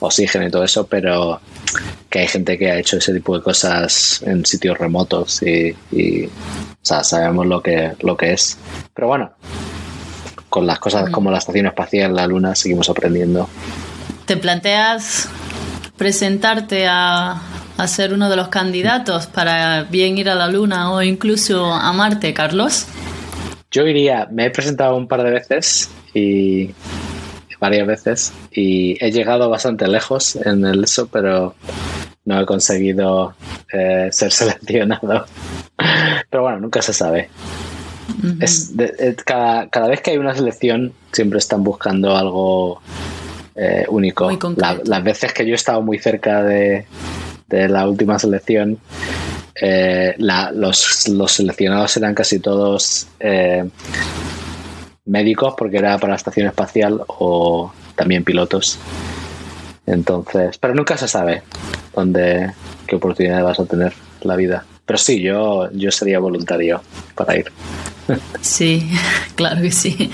oxígeno y todo eso, pero que hay gente que ha hecho ese tipo de cosas en sitios remotos y, y, o sea, sabemos lo que, lo que es. Pero bueno, con las cosas como la estación espacial, la luna, seguimos aprendiendo. ¿Te planteas presentarte a, a ser uno de los candidatos para bien ir a la Luna o incluso a Marte, Carlos? Yo iría, me he presentado un par de veces y varias veces y he llegado bastante lejos en el eso, pero no he conseguido eh, ser seleccionado. Pero bueno, nunca se sabe. Es de- eh, cada, cada vez que hay una selección siempre están buscando algo eh, único. La- las veces que yo he estado muy cerca de, de la última selección, eh, la- los, los seleccionados eran casi todos eh, médicos porque era para la estación espacial o también pilotos. Entonces, pero nunca se sabe dónde, qué oportunidad vas a tener en la vida. pero sí, yo, yo sería voluntario para ir. Sí, claro que sí.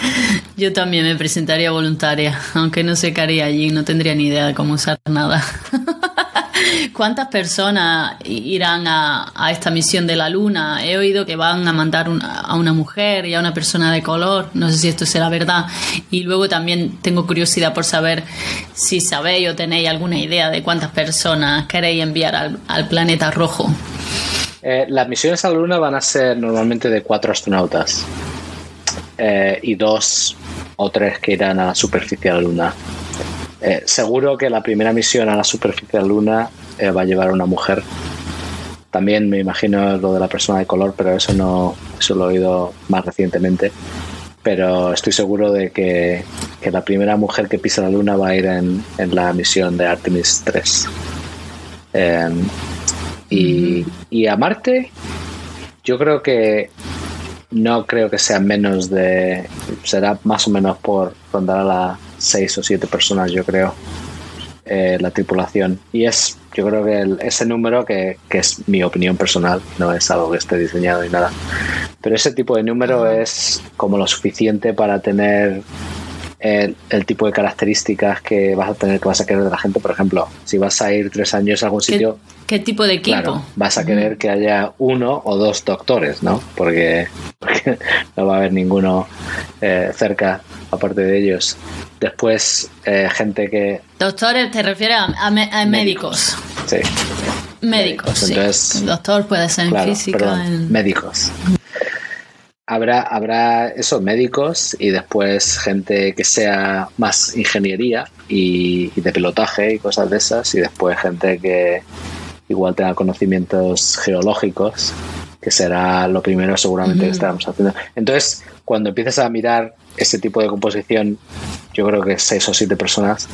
Yo también me presentaría voluntaria, aunque no sé qué haría allí, no tendría ni idea de cómo usar nada. ¿Cuántas personas irán a, esta misión de la Luna? He oído que van a mandar a una mujer y a una persona de color. No sé si esto será verdad. Y luego también tengo curiosidad por saber si sabéis o tenéis alguna idea de cuántas personas queréis enviar al, planeta rojo. Eh, las misiones a la Luna van a ser normalmente de cuatro astronautas eh, y dos o tres que irán a la superficie de la Luna. Eh, seguro que la primera misión a la superficie de la Luna eh, va a llevar a una mujer. También me imagino lo de la persona de color, pero eso no eso lo he oído más recientemente. Pero estoy seguro de que, la primera mujer que pisa la Luna va a ir en, la misión de Artemis 3. Em, y, y a Marte, yo creo que no creo que sea menos de. Será más o menos por rondar a las seis o siete personas, yo creo, eh, la tripulación. Y es, yo creo que ese número, que, que, es mi opinión personal, no es algo que esté diseñado ni nada, pero ese tipo de número es como lo suficiente para tener el, tipo de características que vas a tener que vas a querer de la gente. Por ejemplo, si vas a ir tres años a algún sitio. ¿Qué, tipo de equipo? vas a querer que haya uno o dos doctores, ¿no? Porque, no va a haber ninguno eh, cerca aparte de ellos. Después, eh, gente que. Doctores, te refieres a, médicos. Sí. Médicos, sí. doctor puede ser en física. Médicos habrá, habrá esos médicos y después gente que sea más ingeniería y, de pilotaje y cosas de esas y después gente que igual tenga conocimientos geológicos que será lo primero seguramente que estaremos haciendo. Entonces, cuando empieces a mirar ese tipo de composición, yo creo que seis o siete personas,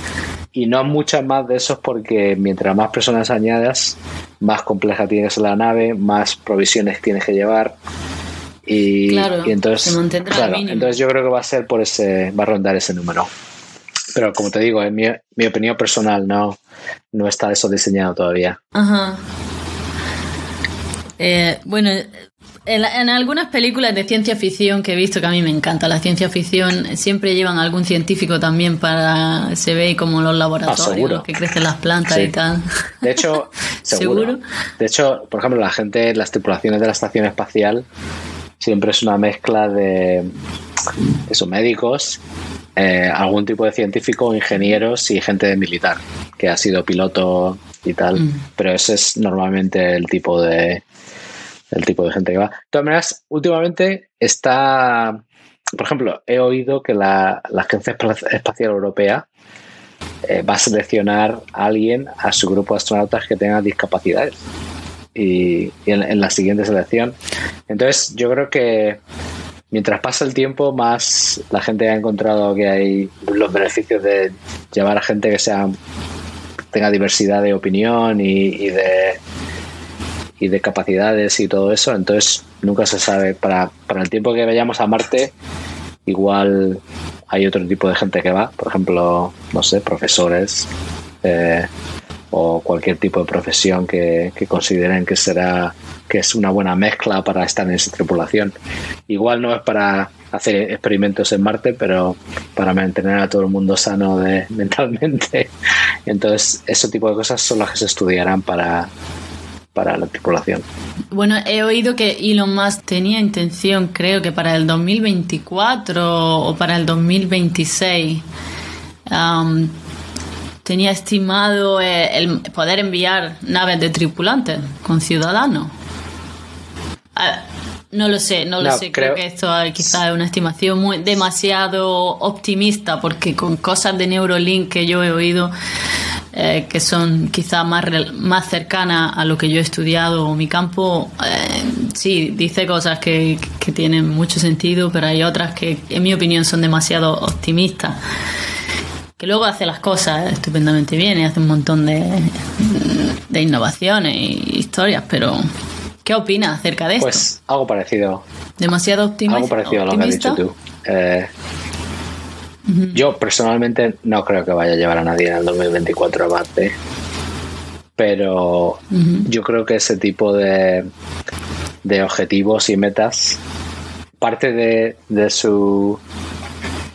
y no muchas más de esos porque mientras más personas añadas, más compleja tiene que ser la nave, más provisiones tienes que llevar, y, entonces, entonces yo creo que va a ser por ese, va a rondar ese número. Pero como te digo, en mi, mi opinión personal no, no está eso diseñado todavía. Ajá. Eh, bueno, en, algunas películas de ciencia ficción que he visto, que a mí me encanta la ciencia ficción, siempre llevan algún científico también para. Se ve como los laboratorios, que crecen las plantas y tal. De hecho, ¿Seguro? De hecho, por ejemplo, la gente, las tripulaciones de la estación espacial siempre es una mezcla de esos médicos, eh, algún tipo de científico, ingenieros y gente militar que ha sido piloto y tal. Mm. Pero ese es normalmente el tipo de el tipo de gente que va. De todas maneras, últimamente está, por ejemplo, he oído que la, la Agencia Espacial Europea eh, va a seleccionar a alguien a su grupo de astronautas que tenga discapacidades y, en, la siguiente selección. Entonces, yo creo que mientras pasa el tiempo, más la gente ha encontrado que hay los beneficios de llevar a gente que sea tenga diversidad de opinión y, de y de capacidades y todo eso. Entonces, nunca se sabe. Para, para el tiempo que vayamos a Marte, igual hay otro tipo de gente que va. Por ejemplo, no sé, profesores. Eh, o cualquier tipo de profesión que, consideren que será que es una buena mezcla para estar en esa tripulación. Igual no es para hacer experimentos en Marte, pero para mantener a todo el mundo sano de, mentalmente. Entonces, ese tipo de cosas son las que se estudiarán para, para la tripulación. Bueno, he oído que Elon Musk tenía intención, creo que para el 2024 o para el 2026 tenía estimado eh, el poder enviar naves de tripulantes con ciudadanos. Ah, no lo sé, no lo sé. Creo, que esto quizás es una estimación muy demasiado optimista, porque con cosas de Neurolink que yo he oído, eh, que son quizás más, más cercanas a lo que yo he estudiado mi campo, eh, sí, dice cosas que, que tienen mucho sentido, pero hay otras que, en mi opinión, son demasiado optimistas que luego hace las cosas estupendamente bien y hace un montón de, de innovaciones y historias, pero ¿qué opinas acerca de esto? Pues algo parecido. ¿Demasiado optimista? Algo parecido a lo que has dicho tú. Eh, yo personalmente no creo que vaya a llevar a nadie en el 2024 a Marte, pero yo creo que ese tipo de de objetivos y metas. Parte de, de su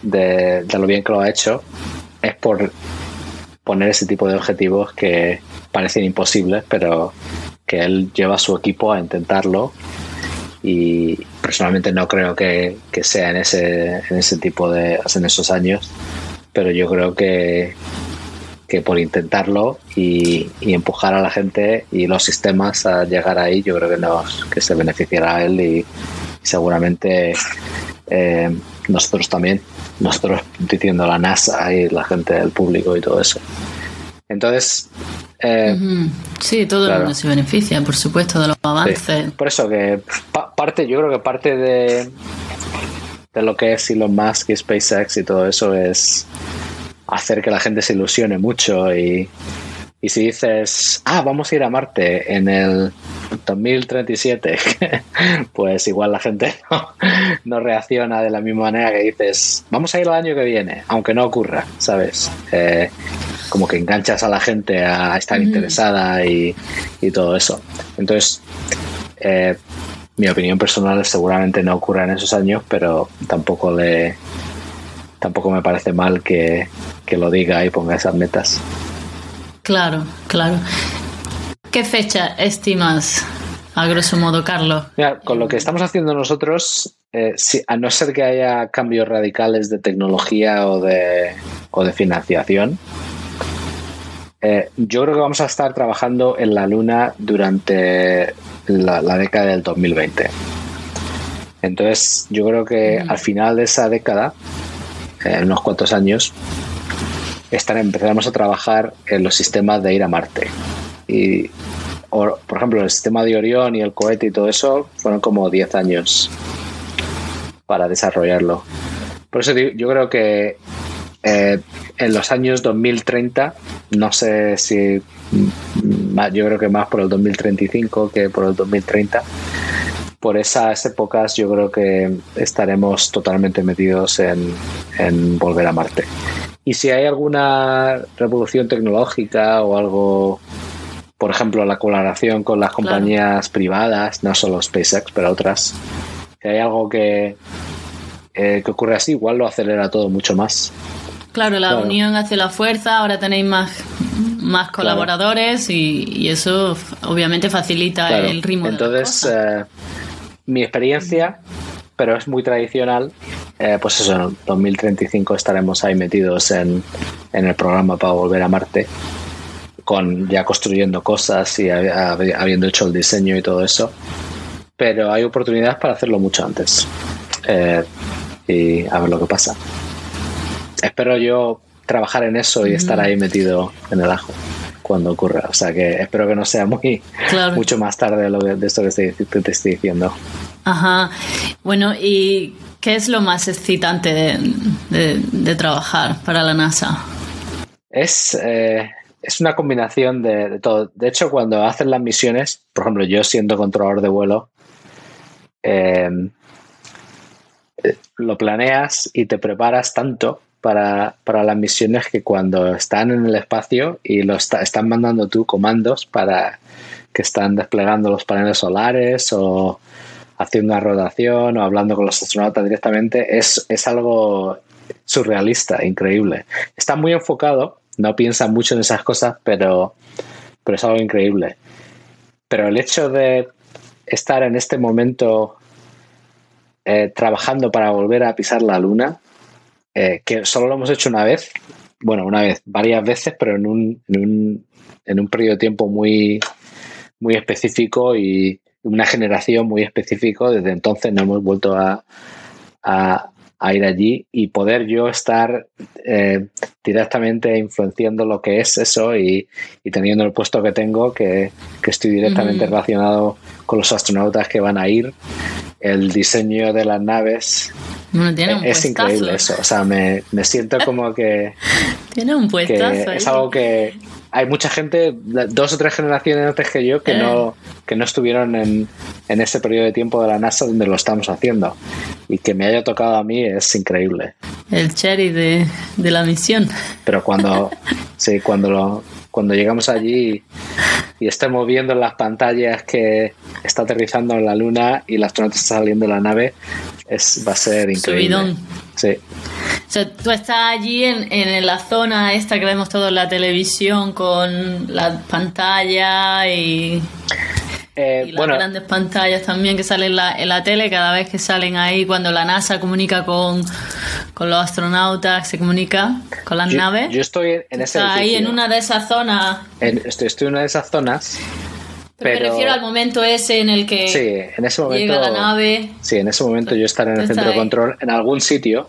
de, de, lo bien que lo ha hecho es por poner ese tipo de objetivos que parecen imposibles, pero que él lleva a su equipo a intentarlo. Y personalmente no creo que, que sea en ese, en ese tipo de en esos años pero yo creo que, que por intentarlo y, y, empujar a la gente y los sistemas a llegar ahí yo creo que nos que se beneficiará a él y, y seguramente eh, nosotros también nosotros diciendo la NASA y la gente del público y todo eso entonces eh, sí, todo claro. el mundo se beneficia, por supuesto, de los avances. Sí. Por eso que pa parte, yo creo que parte de, de lo que es Elon Musk y SpaceX y todo eso es hacer que la gente se ilusione mucho y, y si dices, ah, vamos a ir a Marte en el 2037, pues igual la gente no, no, reacciona de la misma manera que dices, vamos a ir el año que viene, aunque no ocurra, ¿sabes? Eh, como que enganchas a la gente a estar mm. interesada y, y, todo eso. Entonces, eh, mi opinión personal seguramente no ocurra en esos años, pero tampoco le tampoco me parece mal que, que lo diga y ponga esas metas. Claro, claro. ¿Qué fecha estimas, a grosso modo, Carlos? Mira, con lo que estamos haciendo nosotros, eh, si, a no ser que haya cambios radicales de tecnología o de, o de financiación, eh, yo creo que vamos a estar trabajando en la Luna durante la, la década del 2020. Entonces, yo creo que mm. al final de esa década, en eh, unos cuantos años, estar, empezaremos a trabajar en los sistemas de ir a Marte. Y, o, por ejemplo, el sistema de Orión y el cohete y todo eso fueron como 10 años para desarrollarlo. Por eso yo creo que eh, en los años 2030, no sé si yo creo que más por el 2035 que por el 2030. Por esas épocas yo creo que estaremos totalmente metidos en, en volver a Marte. Y si hay alguna revolución tecnológica o algo, por ejemplo, la colaboración con las compañías claro. privadas, no solo SpaceX, pero otras, si hay algo que, eh, que ocurre así, igual lo acelera todo mucho más. Claro, la claro. unión hace la fuerza, ahora tenéis más, más colaboradores claro. y, y, eso obviamente facilita el ritmo. Entonces, eh, mi experiencia, pero es muy tradicional, eh, pues eso, en 2035 estaremos ahí metidos en, en, el programa para volver a Marte, con ya construyendo cosas y habiendo hecho el diseño y todo eso. Pero hay oportunidades para hacerlo mucho antes. Eh, y a ver lo que pasa espero yo trabajar en eso y estar ahí metido en el ajo cuando ocurra. O sea que espero que no sea muy claro. mucho más tarde de, lo de, de esto que, estoy, que te estoy diciendo. Ajá. Bueno, ¿y qué es lo más excitante de, de, de trabajar para la NASA? Es, eh, es una combinación de, todo. De hecho, cuando hacen las misiones, por ejemplo, yo siendo controlador de vuelo, eh, lo planeas y te preparas tanto para, para, las misiones que cuando están en el espacio y lo está, están mandando tú comandos para que están desplegando los paneles solares o haciendo una rotación o hablando con los astronautas directamente, es, es algo surrealista, increíble. Está muy enfocado, no piensa mucho en esas cosas, pero, pero es algo increíble. Pero el hecho de estar en este momento eh, trabajando para volver a pisar la luna, eh, que solo lo hemos hecho una vez, bueno, una vez, varias veces, pero en un, en un, en un periodo de tiempo muy, muy específico y una generación muy específico. Desde entonces no hemos vuelto a, a, a ir allí y poder yo estar eh, directamente influenciando lo que es eso y, y, teniendo el puesto que tengo, que, que estoy directamente uh -huh. relacionado con los astronautas que van a ir, el diseño de las naves tiene un es increíble eso. O sea, me, me siento como que. tiene un puestazo. es algo que. Hay mucha gente, dos o tres generaciones antes que yo, que, eh. no, que no estuvieron en, en ese periodo de tiempo de la NASA donde lo estamos haciendo. Y que me haya tocado a mí es increíble. El cherry de, de la misión. Pero cuando, sí, cuando, lo, cuando llegamos allí y estemos viendo en las pantallas que está aterrizando en la luna y el astronauta está saliendo de la nave, es, va a ser increíble. Subidón. Sí. O sea, tú estás allí en, en la zona esta que vemos todos en la televisión con la pantalla y, Eh, y las bueno, grandes pantallas también que salen en la, en la tele cada vez que salen ahí cuando la NASA comunica con, con los astronautas, se comunica con las yo, naves. yo estoy en ese Está ahí en edificio. una de esas zonas. En- estoy, estoy en una de esas zonas. Pero, me refiero al momento ese en el que Sí, en ese momento. llega la nave. Sí, en ese momento yo estaré en el centro de control en algún sitio.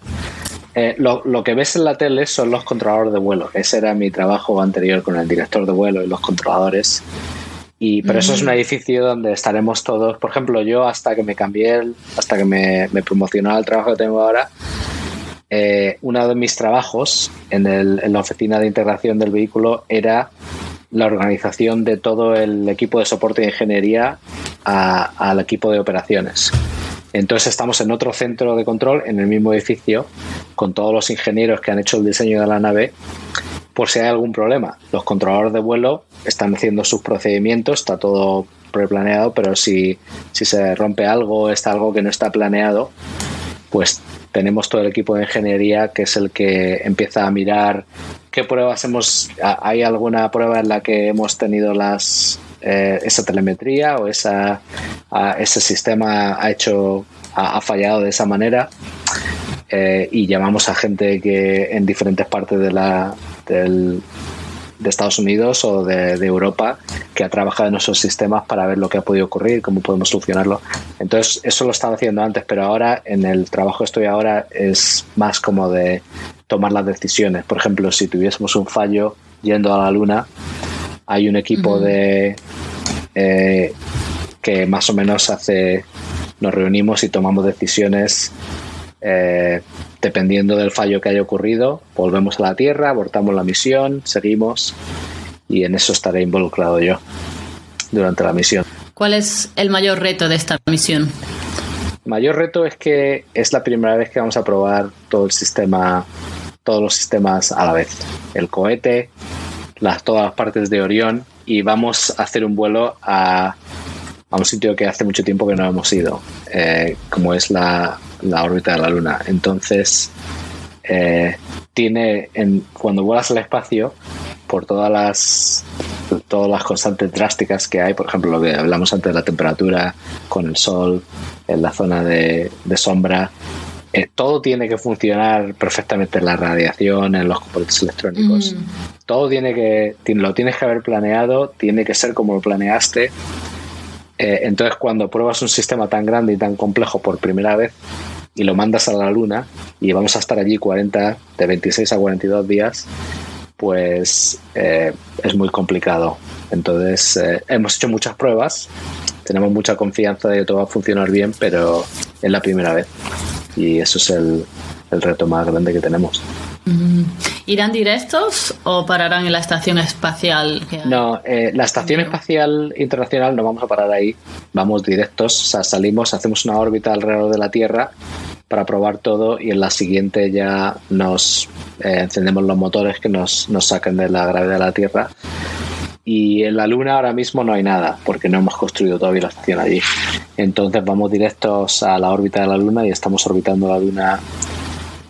Eh, lo, lo que ves en la tele son los controladores de vuelo. Ese era mi trabajo anterior con el director de vuelo y los controladores. Y, pero eso es un edificio donde estaremos todos. Por ejemplo, yo hasta que me cambié, hasta que me, me promocionó al trabajo que tengo ahora, eh, uno de mis trabajos en, el- en la oficina de integración del vehículo era la organización de todo el equipo de soporte de ingeniería a- al equipo de operaciones. Entonces estamos en otro centro de control, en el mismo edificio, con todos los ingenieros que han hecho el diseño de la nave, por si hay algún problema. Los controladores de vuelo están haciendo sus procedimientos, está todo preplaneado, pero si, si se rompe algo, está algo que no está planeado, pues tenemos todo el equipo de ingeniería que es el que empieza a mirar qué pruebas hemos hay alguna prueba en la que hemos tenido las eh, esa telemetría o ese sistema ha hecho ha, fallado de esa manera eh, y llamamos a gente que en diferentes partes de la de Estados Unidos o de, de Europa que ha trabajado en esos sistemas para ver lo que ha podido ocurrir, cómo podemos solucionarlo. Entonces, eso lo estaba haciendo antes, pero ahora en el trabajo que estoy ahora es más como de tomar las decisiones. Por ejemplo, si tuviésemos un fallo yendo a la Luna, hay un equipo de eh, que más o menos hace nos reunimos y tomamos decisiones eh, dependiendo del fallo que haya ocurrido, volvemos a la Tierra, abortamos la misión, seguimos y en eso estaré involucrado yo durante la misión. ¿Cuál es el mayor reto de esta misión? El mayor reto es que es la primera vez que vamos a probar todo el sistema, todos los sistemas a la vez. El cohete, las, todas las partes de Orión y vamos a hacer un vuelo a, a un sitio que hace mucho tiempo que no hemos ido, eh, como es la, la órbita de la Luna. Entonces, eh, tiene en, cuando vuelas al espacio, por todas las todas las constantes drásticas que hay, por ejemplo, lo que hablamos antes de la temperatura con el sol, en la zona de, de sombra, eh, todo tiene que funcionar perfectamente en la radiación, en los componentes electrónicos. Mm. Todo tiene que, lo tienes que haber planeado, tiene que ser como lo planeaste. Eh, entonces, cuando pruebas un sistema tan grande y tan complejo por primera vez y lo mandas a la Luna y vamos a estar allí 40, de 26 a 42 días, pues eh, es muy complicado. Entonces, hemos hecho muchas pruebas, tenemos mucha confianza de que todo va a funcionar bien, pero es la primera vez. Y eso es el, el reto más grande que tenemos. Mm. ¿Irán directos o pararán en la estación espacial? No, eh, la Estación. Espacial Internacional no vamos a parar ahí, vamos directos, o sea, salimos, hacemos una órbita alrededor de la Tierra para probar todo y en la siguiente ya nos eh, encendemos los motores que nos, nos saquen de la gravedad de la Tierra. Y en la Luna ahora mismo no hay nada, porque no hemos construido todavía la estación allí. Entonces vamos directos a la órbita de la Luna y estamos orbitando la Luna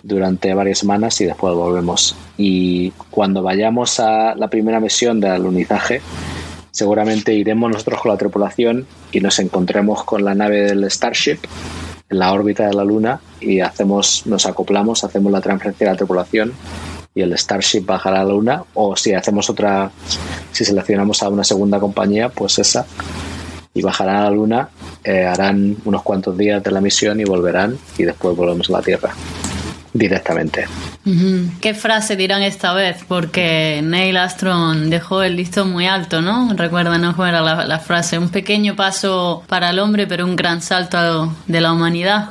durante varias semanas y después volvemos. Y cuando vayamos a la primera misión de alunizaje, seguramente iremos nosotros con la tripulación y nos encontremos con la nave del Starship en la órbita de la Luna y hacemos, nos acoplamos, hacemos la transferencia de la tripulación y el Starship bajará a la Luna o si hacemos otra, si seleccionamos a una segunda compañía, pues esa y bajarán a la Luna, eh, harán unos cuantos días de la misión y volverán y después volvemos a la Tierra directamente. ¿Qué frase dirán esta vez? Porque Neil Armstrong dejó el listón muy alto, ¿no? Recuérdanos cuál era la, la frase. Un pequeño paso para el hombre, pero un gran salto de la humanidad.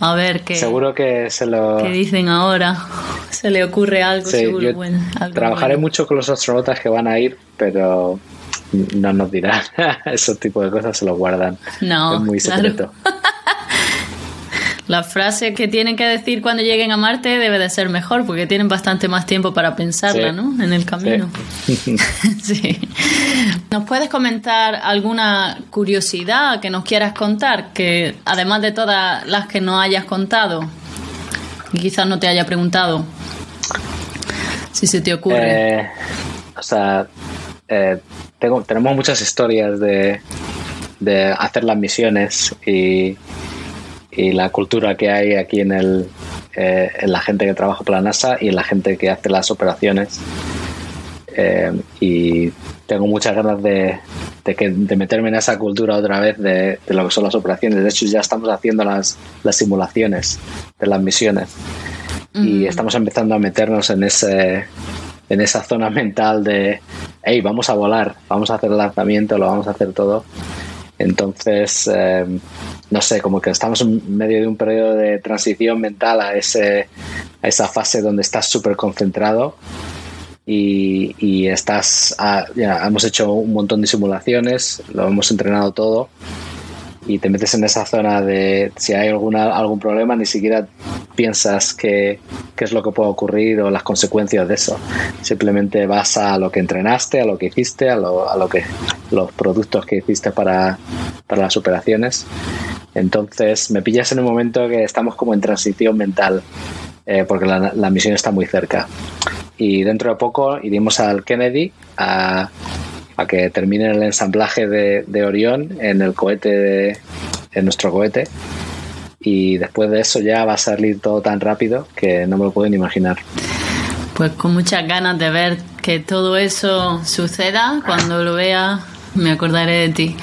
A ver qué, Seguro que se lo... qué dicen ahora. Se le ocurre algo, Sí, seguro. yo bueno, algo Trabajaré bueno. mucho con los astronautas que van a ir, pero no nos dirán. Esos tipos de cosas se los guardan. No, es muy claro. secreto. La frase que tienen que decir cuando lleguen a Marte debe de ser mejor, porque tienen bastante más tiempo para pensarla, Sí. ¿no? En el camino. sí. ¿Nos puedes comentar alguna curiosidad que nos quieras contar, que además de todas las que no hayas contado y quizás no te haya preguntado? Si se te ocurre. Eh, o sea, eh, tengo, tenemos muchas historias de, de hacer las misiones y, y, la cultura que hay aquí en, el, eh, en la gente que trabaja para la NASA y en la gente que hace las operaciones. Eh, y tengo muchas ganas de, de, que, de, meterme en esa cultura otra vez de, de, lo que son las operaciones. De hecho, ya estamos haciendo las, las simulaciones de las misiones -huh. y estamos empezando a meternos en ese en esa zona mental de hey, vamos a volar, vamos a hacer el lanzamiento, lo vamos a hacer todo. Entonces, eh, no sé, como que estamos en medio de un periodo de transición mental a, ese, a esa fase donde estás súper concentrado y, estás, a, ya, hemos hecho un montón de simulaciones, lo hemos entrenado todo y te metes en esa zona de si hay alguna, algún problema, ni siquiera piensas qué, es lo que puede ocurrir o las consecuencias de eso. Simplemente vas a lo que entrenaste, a lo que hiciste, a lo, a lo que los productos que hiciste para, para las operaciones. Entonces me pillas en un momento que estamos como en transición mental, eh, porque la misión está muy cerca. Y dentro de poco iremos al Kennedy a a que termine el ensamblaje de, de Orión en el cohete, de, en nuestro cohete. Y después de eso ya va a salir todo tan rápido que no me lo pueden imaginar. Pues con muchas ganas de ver que todo eso suceda. Cuando lo vea, me acordaré de ti.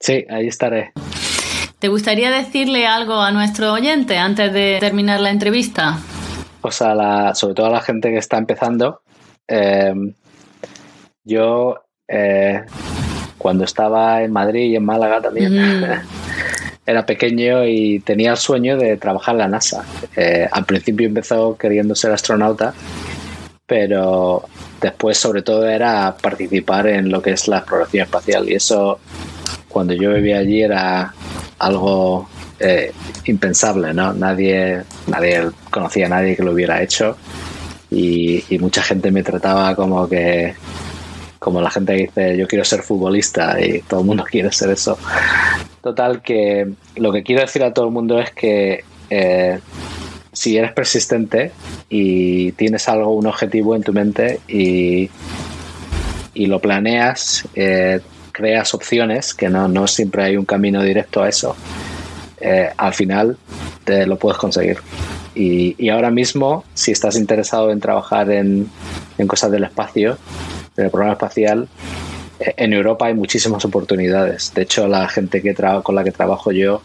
Sí, ahí estaré. ¿Te gustaría decirle algo a nuestro oyente antes de terminar la entrevista? O sea, la, sobre todo a la gente que está empezando, eh, yo eh, cuando estaba en Madrid y en Málaga también. Mm. Era pequeño y tenía el sueño de trabajar en la NASA. Eh, al principio empezó queriendo ser astronauta, pero después sobre todo era participar en lo que es la exploración espacial y eso cuando yo vivía allí era algo eh, impensable, ¿no? Nadie, nadie conocía a nadie que lo hubiera hecho y, mucha gente me trataba como que como la gente dice yo quiero ser futbolista y todo el mundo quiere ser eso. Total que lo que quiero decir a todo el mundo es que eh, si eres persistente y tienes algo, un objetivo en tu mente y, y lo planeas, eh, creas opciones, que no, no siempre hay un camino directo a eso, eh, al final te lo puedes conseguir. Y, ahora mismo, si estás interesado en trabajar en, cosas del espacio, en el programa espacial, eh, en Europa hay muchísimas oportunidades. De hecho, la gente que con la que trabajo yo,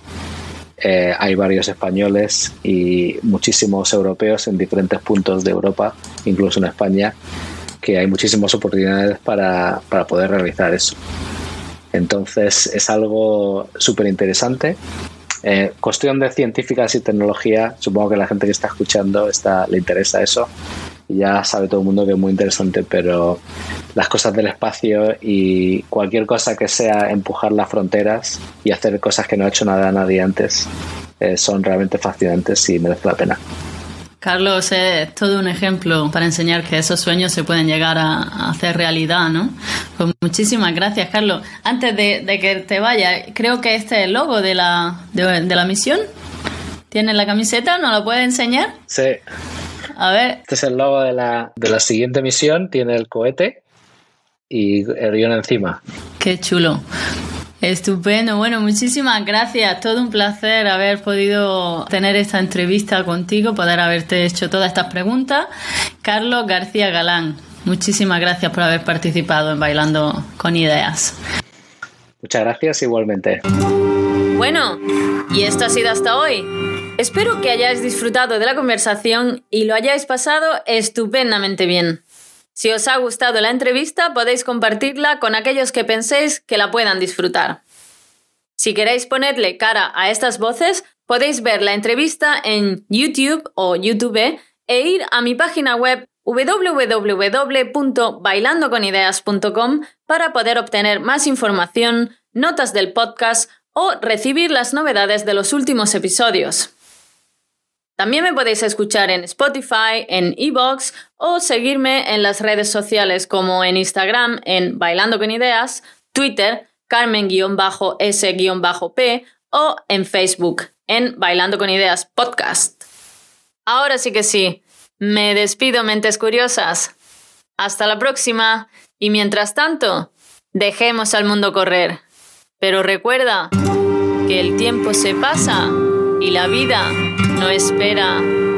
eh, hay varios españoles y muchísimos europeos en diferentes puntos de Europa, incluso en España, que hay muchísimas oportunidades para, para poder realizar eso. Entonces es algo súper interesante. Eh, cuestión de científicas y tecnología, supongo que la gente que está escuchando está, le interesa eso ya sabe todo el mundo que es muy interesante, pero las cosas del espacio y cualquier cosa que sea empujar las fronteras y hacer cosas que no ha hecho nada nadie antes eh, son realmente fascinantes y merece la pena. Carlos es todo un ejemplo para enseñar que esos sueños se pueden llegar a, a hacer realidad, ¿no? Pues muchísimas gracias, Carlos. Antes de, de, que te vaya, creo que este es el logo de la, de, de la misión. ¿Tiene la camiseta? ¿Nos lo puede enseñar? Sí. A ver. Este es el logo de la, de la siguiente misión. Tiene el cohete y el guion encima. Qué chulo. Estupendo. Bueno, muchísimas gracias. Todo un placer haber podido tener esta entrevista contigo, poder haberte hecho todas estas preguntas. Carlos García Galán, muchísimas gracias por haber participado en Bailando con Ideas. Muchas gracias igualmente. Bueno, y esto ha sido hasta hoy. Espero que hayáis disfrutado de la conversación y lo hayáis pasado estupendamente bien. Si os ha gustado la entrevista, podéis compartirla con aquellos que penséis que la puedan disfrutar. Si queréis ponerle cara a estas voces, podéis ver la entrevista en YouTube o YouTube e ir a mi página web www.bailandoconideas.com para poder obtener más información, notas del podcast o recibir las novedades de los últimos episodios. También me podéis escuchar en Spotify, en Evox o seguirme en las redes sociales como en Instagram en Bailando con Ideas, Twitter Carmen-S-P o en Facebook en Bailando con Ideas Podcast. Ahora sí que sí, me despido mentes curiosas. Hasta la próxima y mientras tanto, dejemos al mundo correr. Pero recuerda que el tiempo se pasa y la vida no espera.